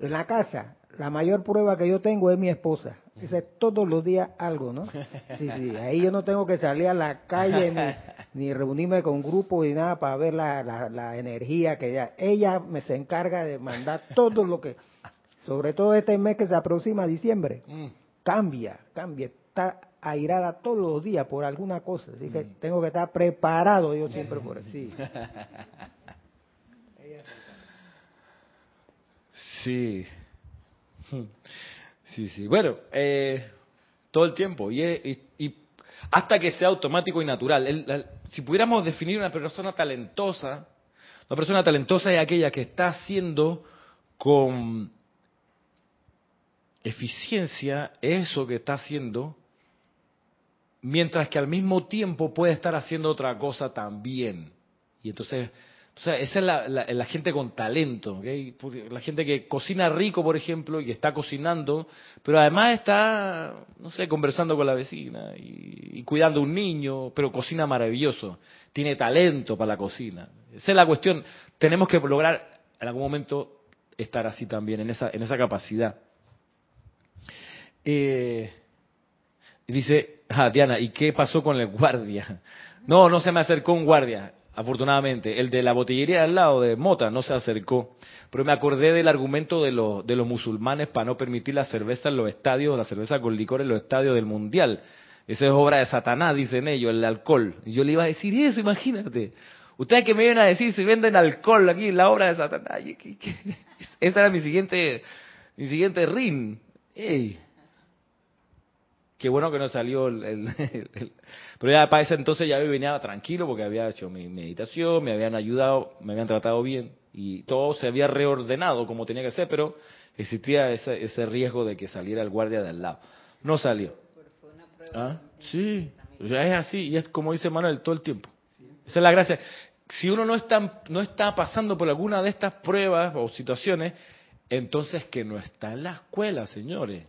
en la casa, la mayor prueba que yo tengo es mi esposa. Esa es todos los días algo, ¿no? Sí, sí, ahí yo no tengo que salir a la calle ni, reunirme con grupos ni nada para ver la, la, energía que ella... Ella me se encarga de mandar todo lo que... Sobre todo este mes que se aproxima, diciembre. Mm. Cambia, cambia. Está airada todos los días por alguna cosa. Así que mm. tengo que estar preparado yo siempre por así. Sí. Sí, sí. Bueno, eh, todo el tiempo. Y, y, hasta que sea automático y natural. si pudiéramos definir una persona talentosa, una persona talentosa es aquella que está haciendo con eficiencia eso que está haciendo, mientras que al mismo tiempo puede estar haciendo otra cosa también. Y entonces o sea, esa es la, gente con talento, la gente que cocina rico, por ejemplo, y está cocinando, pero además está, no sé, conversando con la vecina y, cuidando a un niño, pero cocina maravilloso, tiene talento para la cocina. Esa es la cuestión. Tenemos que lograr en algún momento estar así también, en esa, en esa capacidad. Eh, dice, ah, Diana, ¿y qué pasó con el guardia? No, no se me acercó un guardia afortunadamente. El de la botillería al lado de Mota no se acercó. Pero me acordé del argumento de los, de los musulmanes para no permitir la cerveza en los estadios, la cerveza con licor en los estadios del Mundial. Esa es obra de Satanás, dicen ellos, el alcohol. Y yo le iba a decir eso, imagínate. Ustedes que me vienen a decir si venden alcohol aquí la obra de Satanás. Esa era mi siguiente, mi siguiente ring. Ey. Qué bueno que no salió el, Pero ya para ese entonces ya venía tranquilo porque había hecho mi meditación, me habían ayudado, me habían tratado bien y todo se había reordenado como tenía que ser, pero existía ese, ese riesgo de que saliera el guardia de al lado. No salió. ¿Ah? Sí, ya es así y es como dice Manuel todo el tiempo. Esa es la gracia. Si uno no está, no está pasando por alguna de estas pruebas o situaciones, entonces que no está en la escuela, señores.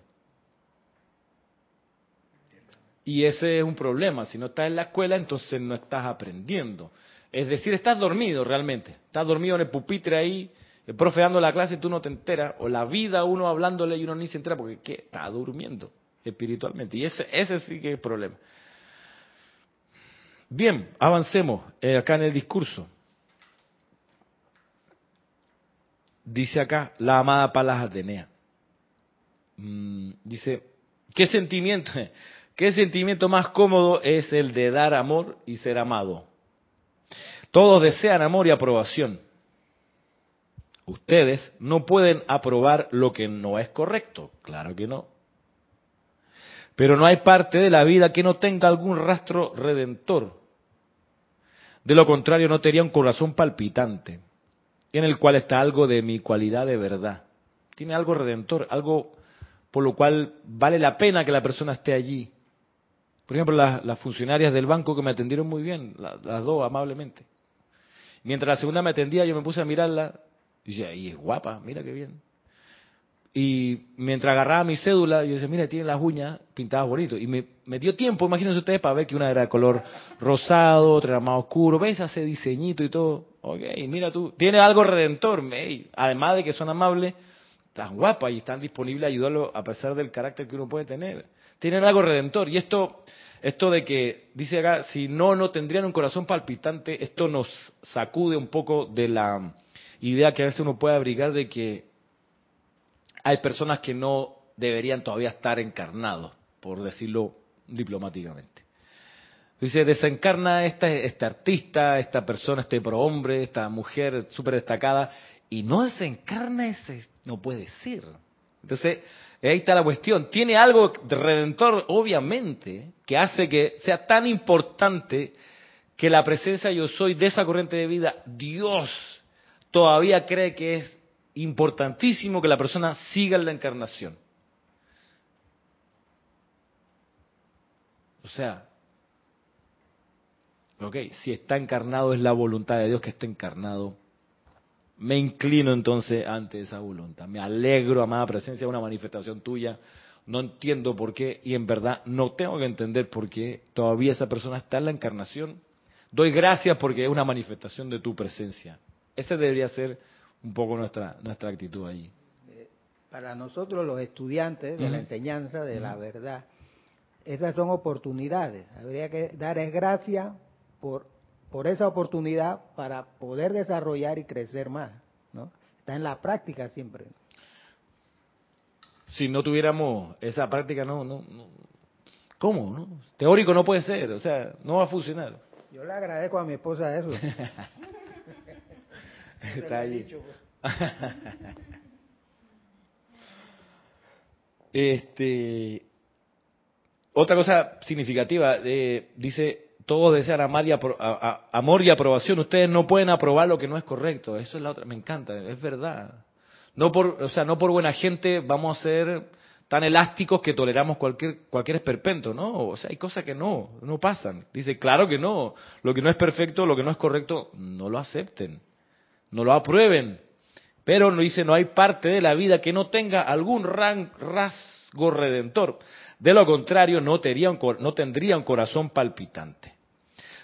Y ese es un problema. Si no estás en la escuela, entonces no estás aprendiendo. Es decir, estás dormido realmente. Estás dormido en el pupitre ahí, el profe dando la clase y tú no te enteras. O la vida uno hablándole y uno ni se entera porque ¿qué? está durmiendo espiritualmente. Y ese, ese sí que es el problema. Bien, avancemos eh, acá en el discurso. Dice acá la amada Palas Atenea. Mm, dice, ¿qué sentimiento? ¿Qué sentimiento más cómodo es el de dar amor y ser amado? Todos desean amor y aprobación. Ustedes no pueden aprobar lo que no es correcto, claro que no. Pero no hay parte de la vida que no tenga algún rastro redentor. De lo contrario, no tendría un corazón palpitante, en el cual está algo de mi cualidad de verdad. Tiene algo redentor, algo por lo cual vale la pena que la persona esté allí Por ejemplo, las, las funcionarias del banco que me atendieron muy bien, la- las dos amablemente. Mientras la segunda me atendía, yo me puse a mirarla y dije, y es guapa, mira qué bien. Y mientras agarraba mi cédula, yo decía, mira, tiene las uñas pintadas bonito. Y me, dio tiempo, imagínense ustedes, para ver que una era de color rosado, otra era más oscuro. ¿Ves ese diseñito y todo? Ok, mira tú, tiene algo redentor. Además de que son amables, están guapas y están disponibles a ayudarlo a pesar del carácter que uno puede tener. Tienen algo redentor. Y esto, esto de que, dice acá, si no, no tendrían un corazón palpitante, esto nos sacude un poco de la idea que a veces uno puede abrigar de que hay personas que no deberían todavía estar encarnados, por decirlo diplomáticamente. Dice, desencarna esta, este artista, esta persona, este prohombre, esta mujer súper destacada, y no desencarna ese, no puede ser. Entonces, ahí está la cuestión. Tiene algo de redentor, obviamente, que hace que sea tan importante que la presencia yo soy de esa corriente de vida, Dios todavía cree que es importantísimo que la persona siga en la encarnación. O sea, ok, si está encarnado es la voluntad de Dios que esté encarnado. Me inclino entonces ante esa voluntad. Me alegro, amada presencia, de una manifestación tuya. No entiendo por qué y en verdad no tengo que entender por qué todavía esa persona está en la encarnación. Doy gracias porque es una manifestación de tu presencia. Esa debería ser un poco nuestra nuestra actitud allí. Para nosotros los estudiantes de la enseñanza de la verdad, esas son oportunidades. Habría que dar gracias por, por esa oportunidad para poder desarrollar y crecer más. ¿no? Está en la práctica siempre. Si no tuviéramos esa práctica, no, no, no. ¿Cómo? No? Teórico no puede ser, o sea, no va a funcionar. Yo le agradezco a mi esposa eso. Está allí. dicho, pues. Este, otra cosa significativa, eh, dice, todos desean amar y amor y aprobación. Ustedes no pueden aprobar lo que no es correcto. Eso es la otra. Me encanta, es verdad. No por, o sea, no por buena gente vamos a ser tan elásticos que toleramos cualquier cualquier esperpento, ¿no? O sea, hay cosas que no, no pasan. Dice, claro que no. Lo que no es perfecto, lo que no es correcto, no lo acepten. No lo aprueben. Pero no dice, no hay parte de la vida que no tenga algún rasgo redentor. De lo contrario, no tendría, un, corazón palpitante.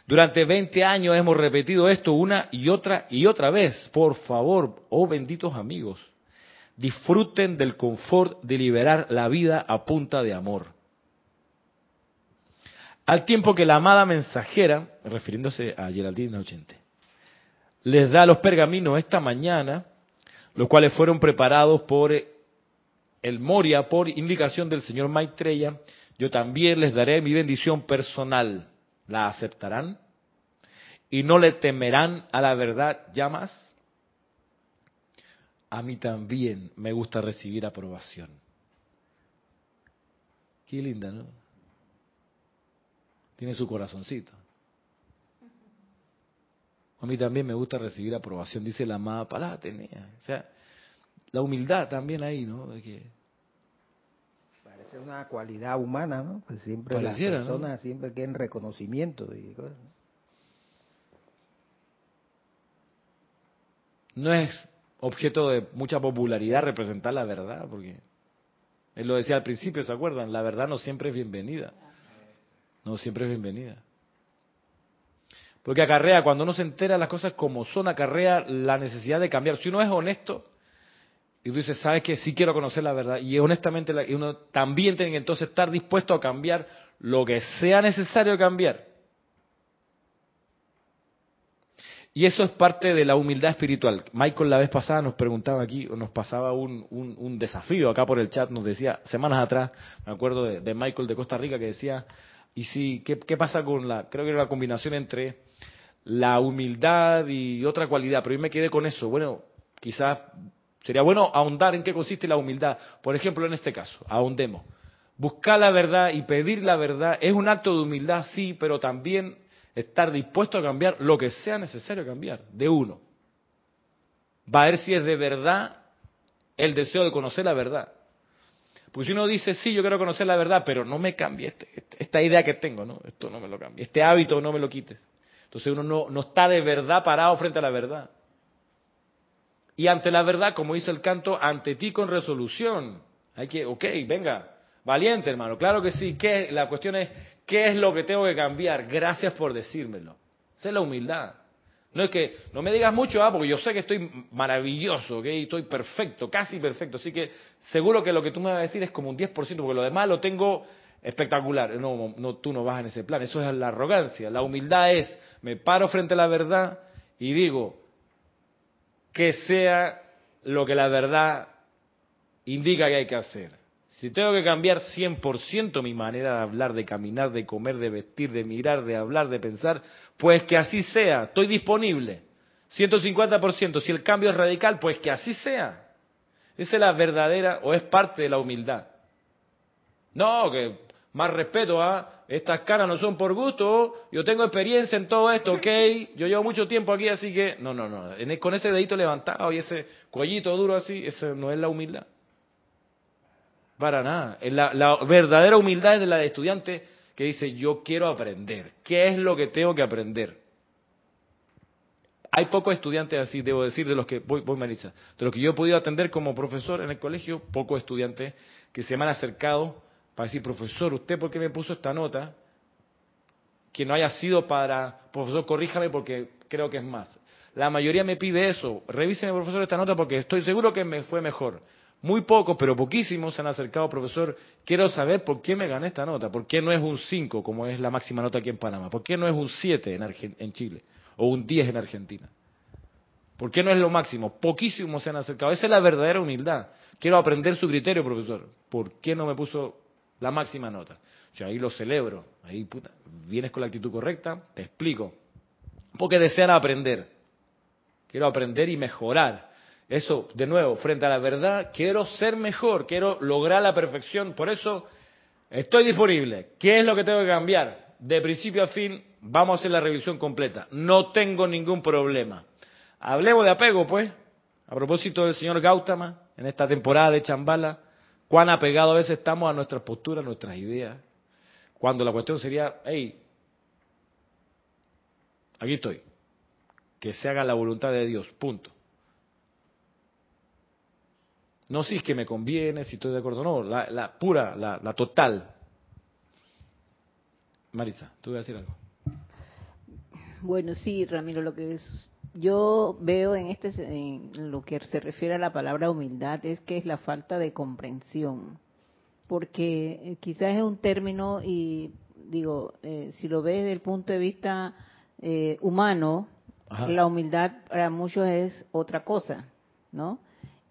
Durante 20 años hemos repetido esto una y otra y otra vez. Por favor, oh benditos amigos, disfruten del confort de liberar la vida a punta de amor. Al tiempo que la amada mensajera, refiriéndose a Geraldine Ochente, les da los pergaminos esta mañana, los cuales fueron preparados por el Moria por indicación del señor Maitreya, yo también les daré mi bendición personal. ¿La aceptarán? ¿Y no le temerán a la verdad ya más? A mí también me gusta recibir aprobación. Qué linda, ¿no? Tiene su corazoncito. A mí también me gusta recibir aprobación, dice la amada palabra Atenea. O sea, la humildad también ahí, ¿no? De que Parece una cualidad humana, ¿no? Pues siempre Pareciera, las ¿no? personas siempre quieren reconocimiento y cosas. no es objeto de mucha popularidad representar la verdad, porque él lo decía al principio, ¿se acuerdan? La verdad no siempre es bienvenida. No siempre es bienvenida. Porque acarrea, cuando uno se entera las cosas como son, acarrea la necesidad de cambiar. Si uno es honesto y tú dices, sabes que sí quiero conocer la verdad, y honestamente uno también tiene que entonces estar dispuesto a cambiar lo que sea necesario cambiar. Y eso es parte de la humildad espiritual. Michael la vez pasada nos preguntaba aquí, o nos pasaba un, un- desafío acá por el chat, nos decía, semanas atrás, me acuerdo de, Michael de Costa Rica que decía, y ¿qué, qué pasa con la, creo que era la combinación entre la humildad y otra cualidad, pero yo me quedé con eso. Bueno, quizás sería bueno ahondar en qué consiste la humildad. Por ejemplo, en este caso, ahondemos. Buscar la verdad y pedir la verdad es un acto de humildad, sí, pero también estar dispuesto a cambiar lo que sea necesario cambiar, de uno. Va a ver si es de verdad el deseo de conocer la verdad. Porque si uno dice, sí, yo quiero conocer la verdad, pero no me cambie este, este, esta idea que tengo, ¿no? Esto no me lo cambie. Este hábito no me lo quites. Entonces uno no, no está de verdad parado frente a la verdad. Y ante la verdad, como dice el canto, ante ti con resolución. Hay que, ok, venga, valiente hermano, claro que sí. ¿Qué, la cuestión es, ¿qué es lo que tengo que cambiar? Gracias por decírmelo. Esa es la humildad. No es que no me digas mucho, ah, porque yo sé que estoy maravilloso, que estoy perfecto, casi perfecto. Así que seguro que lo que tú me vas a decir es como un 10%, porque lo demás lo tengo espectacular. No, no, tú no vas en ese plan. Eso es la arrogancia. La humildad es, me paro frente a la verdad y digo, que sea lo que la verdad indica que hay que hacer. Si tengo que cambiar 100% mi manera de hablar, de caminar, de comer, de vestir, de mirar, de hablar, de pensar, pues que así sea. Estoy disponible. 150%. Si el cambio es radical, pues que así sea. Esa es la verdadera o es parte de la humildad. No, que más respeto a ¿ah? estas caras no son por gusto, yo tengo experiencia en todo esto, ok, yo llevo mucho tiempo aquí, así que no, no, no, con ese dedito levantado y ese cuellito duro así, eso no es la humildad. Para nada. La, la verdadera humildad es de la de estudiante que dice, yo quiero aprender. ¿Qué es lo que tengo que aprender? Hay pocos estudiantes así, debo decir, de los que, voy, voy Marisa, de los que yo he podido atender como profesor en el colegio, pocos estudiantes que se me han acercado para decir, profesor, ¿usted por qué me puso esta nota? Que no haya sido para, profesor, corríjame porque creo que es más. La mayoría me pide eso, revíseme, profesor, esta nota porque estoy seguro que me fue mejor. Muy pocos, pero poquísimos se han acercado, profesor, quiero saber por qué me gané esta nota, por qué no es un 5 como es la máxima nota aquí en Panamá, por qué no es un 7 en, en Chile o un 10 en Argentina. ¿Por qué no es lo máximo? Poquísimos se han acercado. Esa es la verdadera humildad. Quiero aprender su criterio, profesor. ¿Por qué no me puso la máxima nota. Yo ahí lo celebro, ahí puta, vienes con la actitud correcta, te explico. Porque desean aprender. Quiero aprender y mejorar. Eso, de nuevo, frente a la verdad, quiero ser mejor, quiero lograr la perfección. Por eso estoy disponible. ¿Qué es lo que tengo que cambiar? De principio a fin, vamos a hacer la revisión completa. No tengo ningún problema. Hablemos de apego, pues. A propósito del señor Gautama, en esta temporada de Chambala, Cuán apegados a veces estamos a nuestras posturas, a nuestras ideas. Cuando la cuestión sería, hey, aquí estoy. Que se haga la voluntad de Dios, punto. No si es que me conviene, si estoy de acuerdo, no, la, pura, la, la total. Marisa, tú vas a decir algo. Bueno, sí, Ramiro, lo que es yo veo en este en lo que se refiere a la palabra humildad es que es la falta de comprensión porque eh, quizás es un término y digo eh, si lo ves desde el punto de vista eh, humano la humildad para muchos es otra cosa no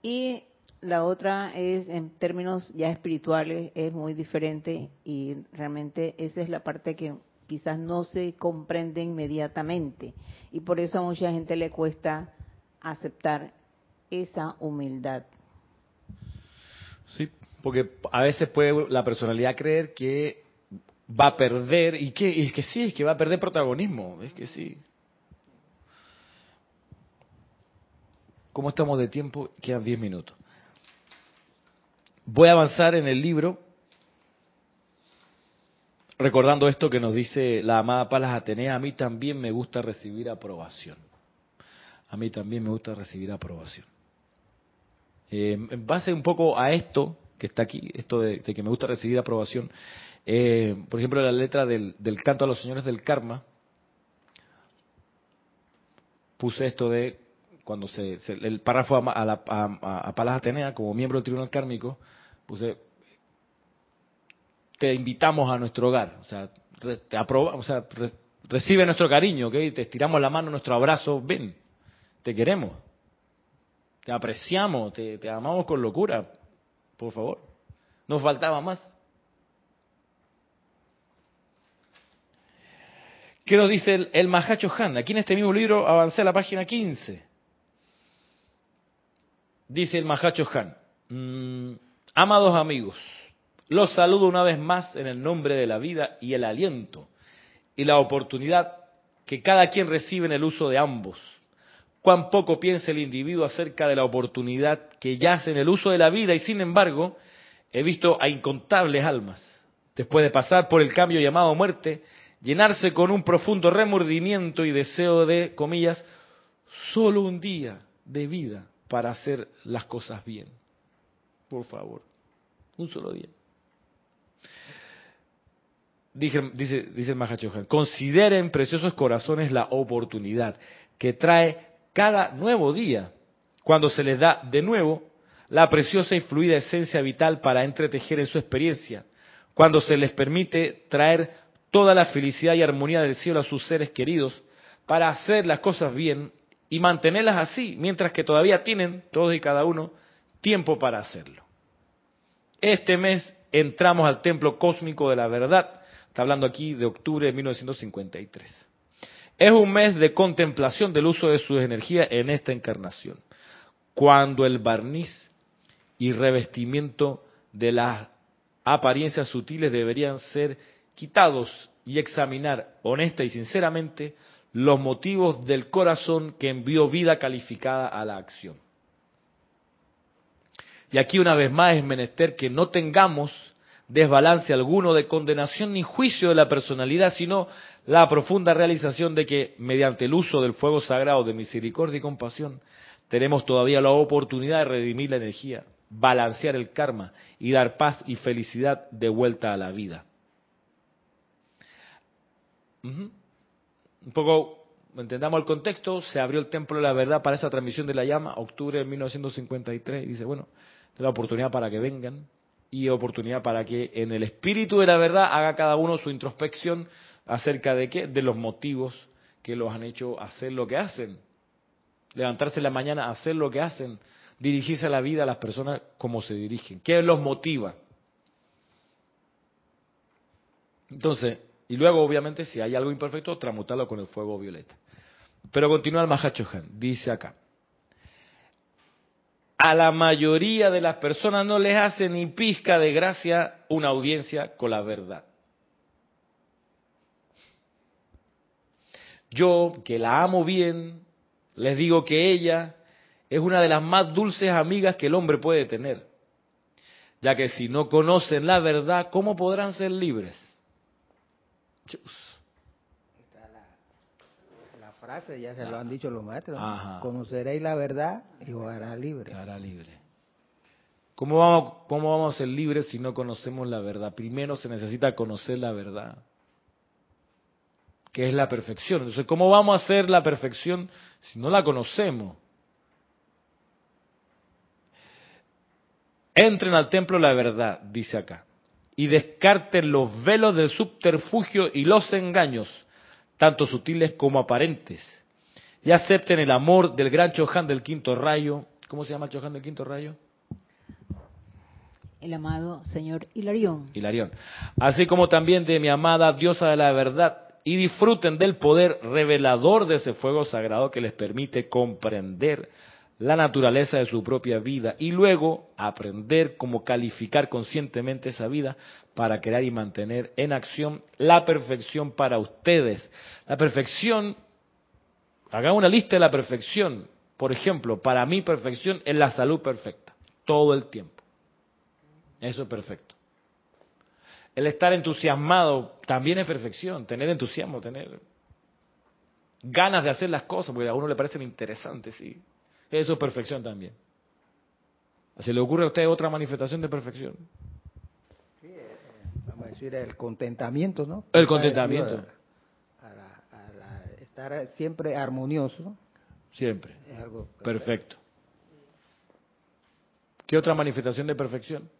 y la otra es en términos ya espirituales es muy diferente y realmente esa es la parte que quizás no se comprende inmediatamente y por eso a mucha gente le cuesta aceptar esa humildad. Sí, porque a veces puede la personalidad creer que va a perder y que, y que sí, es que va a perder protagonismo, es que sí. ¿Cómo estamos de tiempo? Quedan 10 minutos. Voy a avanzar en el libro recordando esto que nos dice la amada Palas Atenea, a mí también me gusta recibir aprobación. A mí también me gusta recibir aprobación. Eh, en base un poco a esto que está aquí, esto de, que me gusta recibir aprobación, eh, por ejemplo, la letra del, canto a los señores del karma, puse esto de cuando se, el párrafo a, a, a Palas Atenea como miembro del tribunal kármico, puse te invitamos a nuestro hogar, o sea, te o sea, recibe nuestro cariño, ¿ok? Te estiramos la mano, nuestro abrazo, ven, te queremos, te apreciamos, te, amamos con locura, por favor, nos faltaba más. ¿Qué nos dice el, el Han? Aquí en este mismo libro avancé a la página 15. Dice el Mahacho Han, mm, amados amigos, los saludo una vez más en el nombre de la vida y el aliento y la oportunidad que cada quien recibe en el uso de ambos. Cuán poco piensa el individuo acerca de la oportunidad que yace en el uso de la vida y sin embargo he visto a incontables almas, después de pasar por el cambio llamado muerte, llenarse con un profundo remordimiento y deseo de, comillas, solo un día de vida para hacer las cosas bien. Por favor, un solo día. Dice, dice, dice Mahachohan, consideren preciosos corazones la oportunidad que trae cada nuevo día, cuando se les da de nuevo la preciosa y fluida esencia vital para entretejer en su experiencia, cuando se les permite traer toda la felicidad y armonía del cielo a sus seres queridos para hacer las cosas bien y mantenerlas así, mientras que todavía tienen, todos y cada uno, tiempo para hacerlo. Este mes entramos al templo cósmico de la verdad, está hablando aquí de octubre de 1953. Es un mes de contemplación del uso de sus energías en esta encarnación, cuando el barniz y revestimiento de las apariencias sutiles deberían ser quitados y examinar honesta y sinceramente los motivos del corazón que envió vida calificada a la acción. Y aquí una vez más es menester que no tengamos desbalance alguno de condenación ni juicio de la personalidad, sino la profunda realización de que mediante el uso del fuego sagrado de misericordia y compasión tenemos todavía la oportunidad de redimir la energía, balancear el karma y dar paz y felicidad de vuelta a la vida. Un poco, entendamos el contexto, se abrió el templo de la verdad para esa transmisión de la llama, octubre de 1953, y dice, bueno, la oportunidad para que vengan y oportunidad para que en el espíritu de la verdad haga cada uno su introspección acerca de qué, de los motivos que los han hecho hacer lo que hacen. Levantarse en la mañana, hacer lo que hacen, dirigirse a la vida a las personas como se dirigen. ¿Qué los motiva? Entonces, y luego, obviamente, si hay algo imperfecto, tramutarlo con el fuego violeta. Pero continúa el Mahachohan, dice acá. A la mayoría de las personas no les hace ni pizca de gracia una audiencia con la verdad. Yo, que la amo bien, les digo que ella es una de las más dulces amigas que el hombre puede tener, ya que si no conocen la verdad, ¿cómo podrán ser libres? La, frase ya se lo han dicho los maestros. Conoceréis la verdad y os hará libre. hará libre. ¿Cómo vamos, ¿Cómo vamos a ser libres si no conocemos la verdad? Primero se necesita conocer la verdad, que es la perfección. Entonces, ¿cómo vamos a hacer la perfección si no la conocemos? Entren al templo la verdad, dice acá y descarten los velos del subterfugio y los engaños, tanto sutiles como aparentes, y acepten el amor del gran Chohan del quinto rayo. ¿Cómo se llama el Chohan del quinto rayo? El amado señor Hilarión. Hilarión. Así como también de mi amada diosa de la verdad, y disfruten del poder revelador de ese fuego sagrado que les permite comprender la naturaleza de su propia vida y luego aprender cómo calificar conscientemente esa vida para crear y mantener en acción la perfección para ustedes. La perfección, haga una lista de la perfección. Por ejemplo, para mí perfección es la salud perfecta, todo el tiempo. Eso es perfecto. El estar entusiasmado también es perfección, tener entusiasmo, tener ganas de hacer las cosas, porque a uno le parecen interesantes, sí. Eso es perfección también. ¿Se le ocurre a usted otra manifestación de perfección? Sí, eh, vamos a decir el contentamiento, ¿no? El contentamiento. estar siempre armonioso. Siempre. perfecto. ¿Qué otra manifestación de perfección?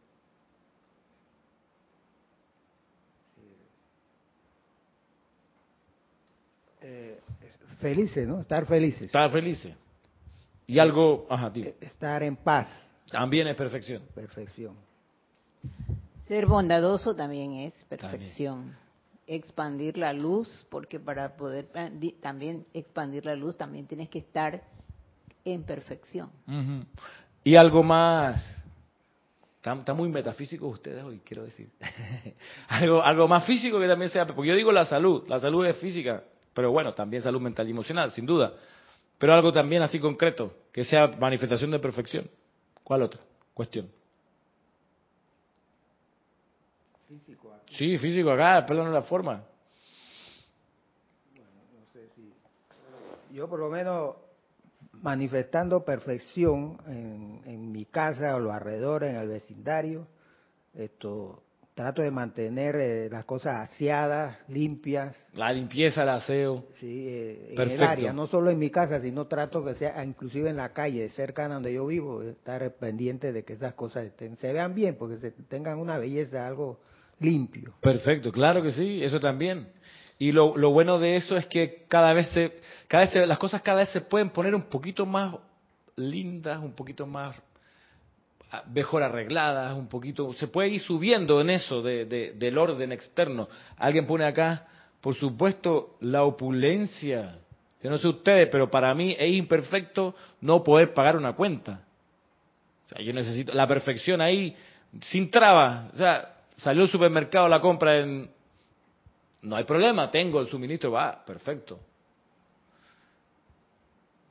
Eh, felices, ¿no? Estar felices. Estar felices. Y algo, ajá, e-, Estar en paz. También es perfección. Perfección. Ser bondadoso también es perfección. Expandir la luz, porque para poder eh, también expandir la luz también tienes que estar en perfección. Y algo más, está, muy metafísico ustedes hoy, quiero decir. algo, algo más físico que también sea, porque yo digo la salud, la salud es física, pero bueno, también salud mental y emocional, sin duda. Pero algo también así concreto, que sea manifestación de perfección. ¿Cuál otra cuestión? Físico aquí. Sí, físico acá, no la forma. Bueno, no sé si... Yo por lo menos manifestando perfección en, en mi casa o los alrededores, en el vecindario, esto trato de mantener eh, las cosas aseadas, limpias. La limpieza, el aseo. Sí, eh, en el área, no solo en mi casa, sino trato que sea, inclusive en la calle, cerca de donde yo vivo, estar pendiente de que esas cosas estén, se vean bien, porque se tengan una belleza, algo limpio. Perfecto, claro que sí, eso también. Y lo, lo bueno de eso es que cada vez se, cada vez las cosas cada vez se pueden poner un poquito más lindas, un poquito más mejor arregladas, un poquito, se puede ir subiendo en eso de, del orden externo. Alguien pone acá, por supuesto, la opulencia. Yo no sé ustedes, pero para mí es imperfecto no poder pagar una cuenta. O sea, yo necesito la perfección ahí, sin trabas. O sea, salió el supermercado la compra en... No hay problema, tengo el suministro, va, perfecto.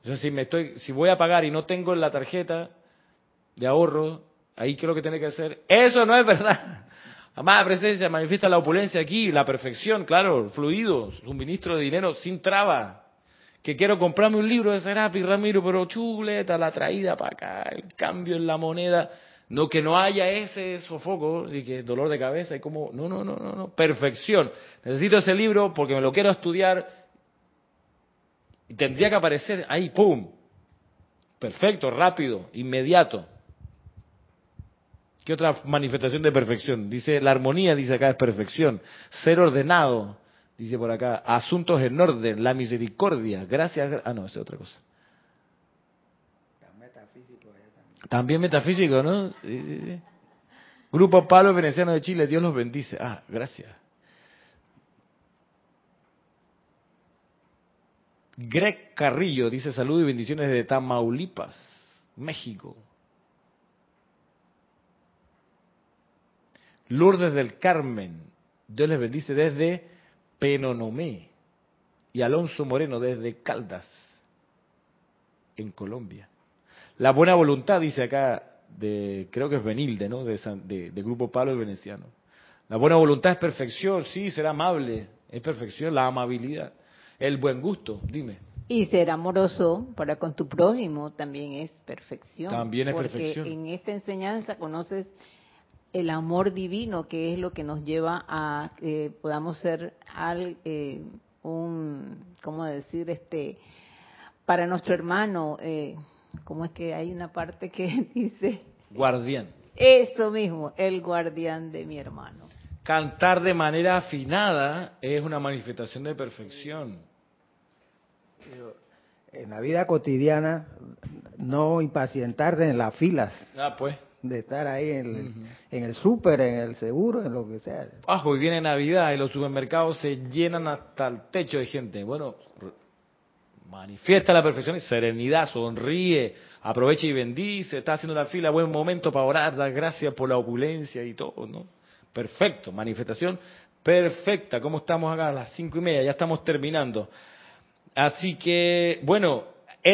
O si, me estoy, si voy a pagar y no tengo la tarjeta, de ahorro, ahí lo que tiene que hacer. Eso no es verdad. Amada presencia, manifiesta la opulencia aquí, la perfección, claro, fluido, suministro de dinero sin traba. Que quiero comprarme un libro de Serapi, Ramiro, pero chuleta, la traída para acá, el cambio en la moneda. No que no haya ese sofoco y que dolor de cabeza y como, no, no, no, no, no, perfección. Necesito ese libro porque me lo quiero estudiar y tendría que aparecer ahí, ¡pum! Perfecto, rápido, inmediato. ¿Qué otra manifestación de perfección? Dice, la armonía, dice acá, es perfección. Ser ordenado, dice por acá. Asuntos en orden, la misericordia. Gracias. Ah, no, es otra cosa. También metafísico, ¿no? Grupo Palo Veneciano de Chile, Dios los bendice. Ah, gracias. Greg Carrillo dice salud y bendiciones de Tamaulipas, México. Lourdes del Carmen, Dios les bendice desde Penonomé. Y Alonso Moreno desde Caldas, en Colombia. La buena voluntad, dice acá, de, creo que es Benilde, ¿no? De, de, Grupo Palo y Veneciano. La buena voluntad es perfección, sí, ser amable, es perfección, la amabilidad. El buen gusto, dime. Y ser amoroso para con tu prójimo también es perfección. También es porque En esta enseñanza conoces el amor divino, que es lo que nos lleva a que podamos ser al, eh, un, ¿cómo decir? este Para nuestro hermano, eh, ¿cómo es que hay una parte que dice? Guardián. Eso mismo, el guardián de mi hermano. Cantar de manera afinada es una manifestación de perfección. En la vida cotidiana, no impacientarse en las filas. Ah, pues de estar ahí en, el súper, en el seguro, en lo que sea. Ajo, y viene Navidad y los supermercados se llenan hasta el techo de gente. Bueno, manifiesta la perfección y serenidad, sonríe, aprovecha y bendice, está haciendo la fila, buen momento para orar, dar gracias por la opulencia y todo, ¿no? Perfecto, manifestación perfecta. ¿Cómo estamos acá? A las cinco y media, ya estamos terminando. Así que, bueno,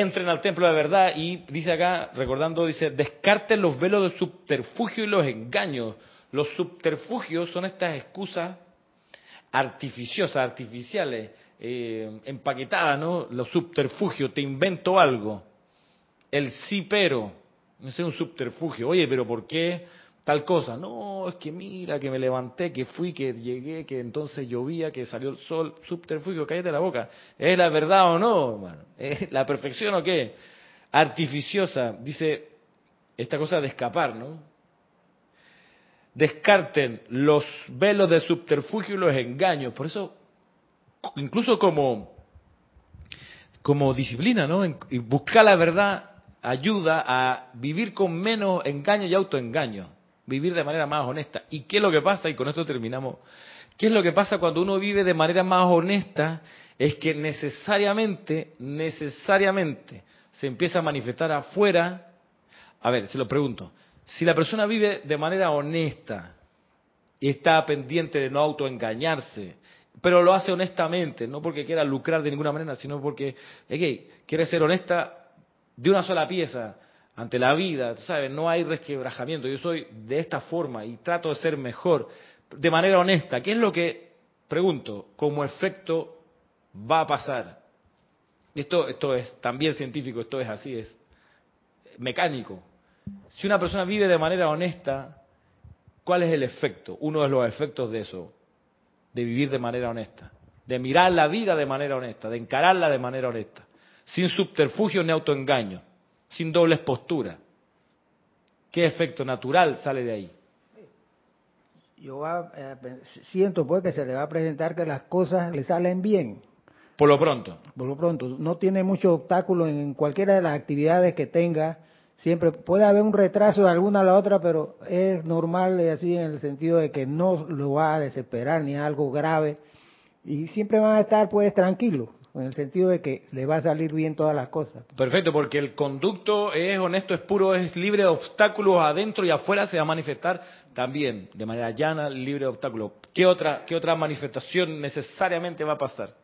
entren al templo de la verdad y dice acá, recordando, dice, descarten los velos de subterfugio y los engaños. Los subterfugios son estas excusas artificiosas, artificiales, eh, empaquetadas, ¿no? Los subterfugios, te invento algo. El sí pero, no es un subterfugio. Oye, pero ¿por qué? Tal cosa. No, es que mira, que me levanté, que fui, que llegué, que entonces llovía, que salió el sol. Subterfugio, cállate la boca. ¿Es la verdad o no? ¿Es la perfección o qué? Artificiosa, dice esta cosa de escapar, ¿no? Descarten los velos de subterfugio y los engaños. Por eso, incluso como, como disciplina, ¿no? Y buscar la verdad ayuda a vivir con menos engaño y autoengaño vivir de manera más honesta. ¿Y qué es lo que pasa? Y con esto terminamos. ¿Qué es lo que pasa cuando uno vive de manera más honesta? Es que necesariamente, necesariamente se empieza a manifestar afuera. A ver, se lo pregunto. Si la persona vive de manera honesta y está pendiente de no autoengañarse, pero lo hace honestamente, no porque quiera lucrar de ninguna manera, sino porque quiere ser honesta de una sola pieza, ante la vida, ¿sabes? No hay resquebrajamiento. Yo soy de esta forma y trato de ser mejor. de manera honesta, ¿qué es lo que, pregunto, como efecto va a pasar? Esto, esto es también científico, esto es así, es mecánico. Si una persona vive de manera honesta, ¿cuál es el efecto? Uno de los efectos de eso, de vivir de manera honesta, de mirar la vida de manera honesta, de encararla de manera honesta, sin subterfugio ni autoengaño, sin dobles posturas. ¿Qué efecto natural sale de ahí? Yo eh, siento pues que se le va a presentar que las cosas le salen bien. Por lo pronto. Por lo pronto. No tiene mucho obstáculo en cualquiera de las actividades que tenga. Siempre puede haber un retraso de alguna a la otra, pero es normal y así en el sentido de que no lo va a desesperar ni algo grave. Y siempre van a estar pues tranquilos en el sentido de que le va a salir bien todas las cosas. Perfecto, porque el conducto es honesto, es puro, es libre de obstáculos adentro y afuera se va a manifestar también de manera llana, libre de obstáculos. ¿Qué otra, qué otra manifestación necesariamente va a pasar?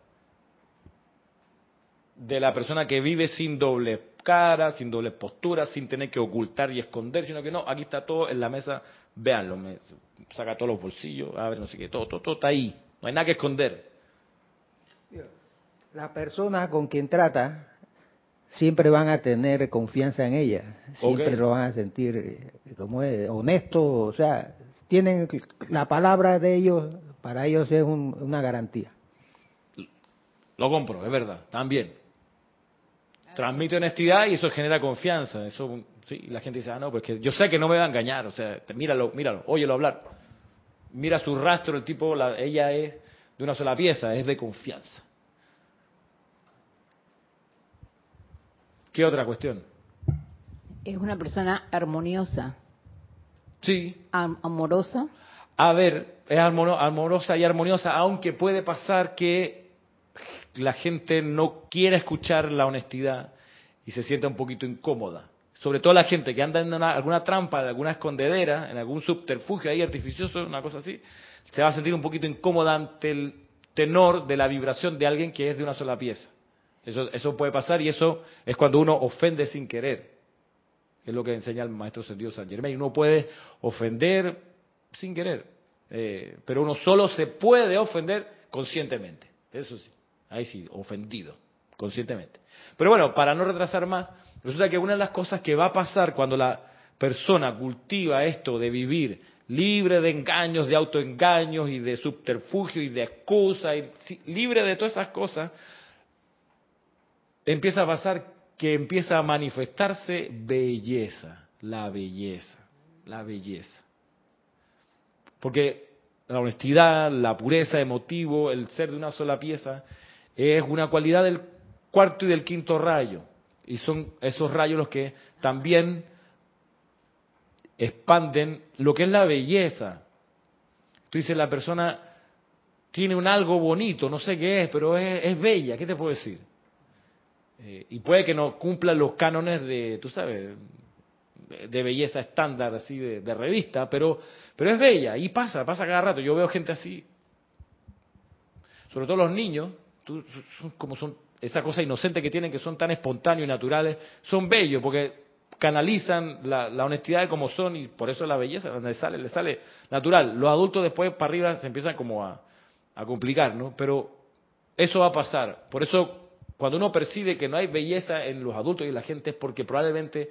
De la persona que vive sin doble cara, sin doble postura, sin tener que ocultar y esconder, sino que no, aquí está todo en la mesa, véanlo, me saca todos los bolsillos, a ver, no sé qué, todo, todo, todo está ahí, no hay nada que esconder la persona con quien trata siempre van a tener confianza en ella, siempre lo van a sentir eh, como es, honesto, o sea, tienen la palabra de ellos, para ellos es una garantía. Lo compro, es verdad, también. Transmite honestidad y eso genera confianza. Eso, sí, la gente dice, ah, no, pues que yo sé que no me va a engañar, o sea, míralo, míralo, óyelo hablar. Mira su rastro, el tipo, la, ella es de una sola pieza, es de confianza. ¿Qué otra cuestión? Es una persona armoniosa. Sí. amorosa. A ver, es amorosa y armoniosa, aunque puede pasar que la gente no quiera escuchar la honestidad y se sienta un poquito incómoda. Sobre todo la gente que anda en alguna trampa, en alguna escondedera, en algún subterfugio ahí artificioso, una cosa así, se va a sentir un poquito incómoda ante el tenor de la vibración de alguien que es de una sola pieza. Eso, eso puede pasar y eso es cuando uno ofende sin querer. Es lo que enseña el maestro sentido San Germain. Uno puede ofender sin querer, eh, pero uno solo se puede ofender conscientemente. Eso sí, ahí sí, ofendido, conscientemente. Pero bueno, para no retrasar más, resulta que una de las cosas que va a pasar cuando la persona cultiva esto de vivir libre de engaños, de autoengaños y de subterfugio y de excusa, y libre de todas esas cosas, empieza a pasar que empieza a manifestarse belleza, la belleza, la belleza. Porque la honestidad, la pureza de motivo, el ser de una sola pieza, es una cualidad del cuarto y del quinto rayo. Y son esos rayos los que también expanden lo que es la belleza. Tú dices, la persona tiene un algo bonito, no sé qué es, pero es, es bella, ¿qué te puedo decir? Eh, y puede que no cumpla los cánones de, tú sabes, de, belleza estándar, así de, revista, pero, pero es bella y pasa, pasa cada rato. Yo veo gente así, sobre todo los niños, son como son esa cosa inocente que tienen, que son tan espontáneos y naturales, son bellos porque canalizan la, honestidad de como son y por eso la belleza donde sale, le sale natural. Los adultos después para arriba se empiezan como a, a complicar, ¿no? Pero eso va a pasar. Por eso cuando uno percibe que no hay belleza en los adultos y en la gente es porque probablemente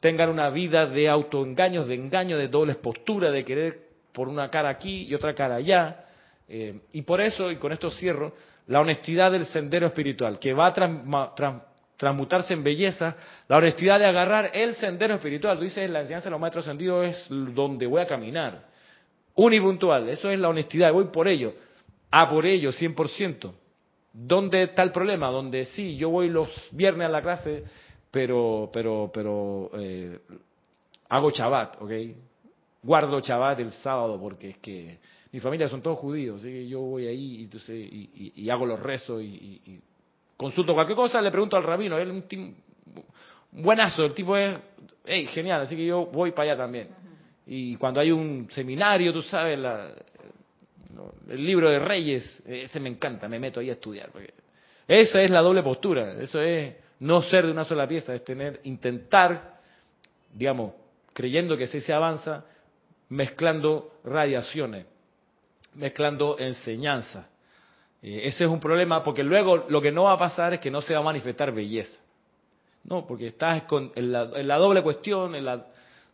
tengan una vida de autoengaños, de engaño, de dobles posturas, de querer por una cara aquí y otra cara allá. Eh, y por eso, y con esto cierro, la honestidad del sendero espiritual, que va a transmutarse en belleza, la honestidad de agarrar el sendero espiritual. Tú dices, la enseñanza de los maestros ascendidos es donde voy a caminar. Unipuntual, eso es la honestidad, voy por ello, a por ello, 100%. ¿Dónde está el problema? Donde sí, yo voy los viernes a la clase, pero, pero, pero eh, hago chabat, ¿ok? Guardo chabat el sábado porque es que mi familia son todos judíos, así que yo voy ahí y, entonces, y, hago los rezos y, consulto cualquier cosa, le pregunto al rabino, él es un, buenazo, el tipo es hey, genial, así que yo voy para allá también. Y cuando hay un seminario, tú sabes, la, el libro de Reyes, ese me encanta, me meto ahí a estudiar. Porque esa es la doble postura, eso es no ser de una sola pieza, es tener, intentar, digamos, creyendo que así se avanza, mezclando radiaciones. mezclando enseñanza. Eh, ese es un problema porque luego lo que no va a pasar es que no se va a manifestar belleza. No, porque estás con, en, la, doble cuestión, en las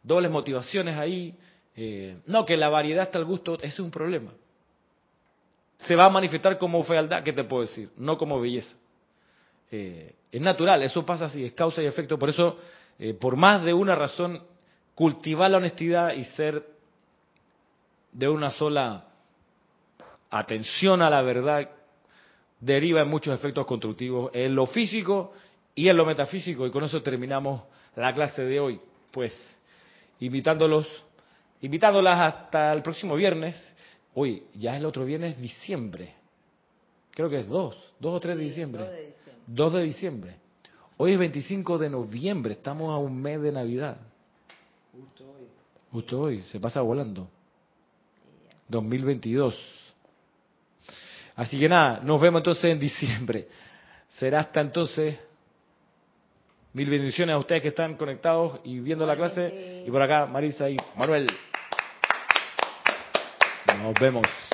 dobles motivaciones ahí. Eh, no, que la variedad está al gusto, ese es un problema. Se va a manifestar como fealdad, ¿qué te puedo decir? No como belleza. Eh, es natural, eso pasa así, es causa y efecto. Por eso, por más de una razón, cultivar la honestidad y ser de una sola atención a la verdad deriva en muchos efectos constructivos en lo físico y en lo metafísico. Y con eso terminamos la clase de hoy. Pues invitándolos, invitándolas hasta el próximo viernes. Hoy, ya es el otro viernes, diciembre. Creo que es 2, 2 o 3 de diciembre. 2 de diciembre. 2 de diciembre. Hoy es 25 de noviembre, estamos a un mes de Navidad. Justo hoy. Justo hoy, se pasa volando. 2022. Así que nada, nos vemos entonces en diciembre. Será hasta entonces. Mil bendiciones a ustedes que están conectados y viendo la clase. Y por acá, Marisa y Manuel. Nos vemos.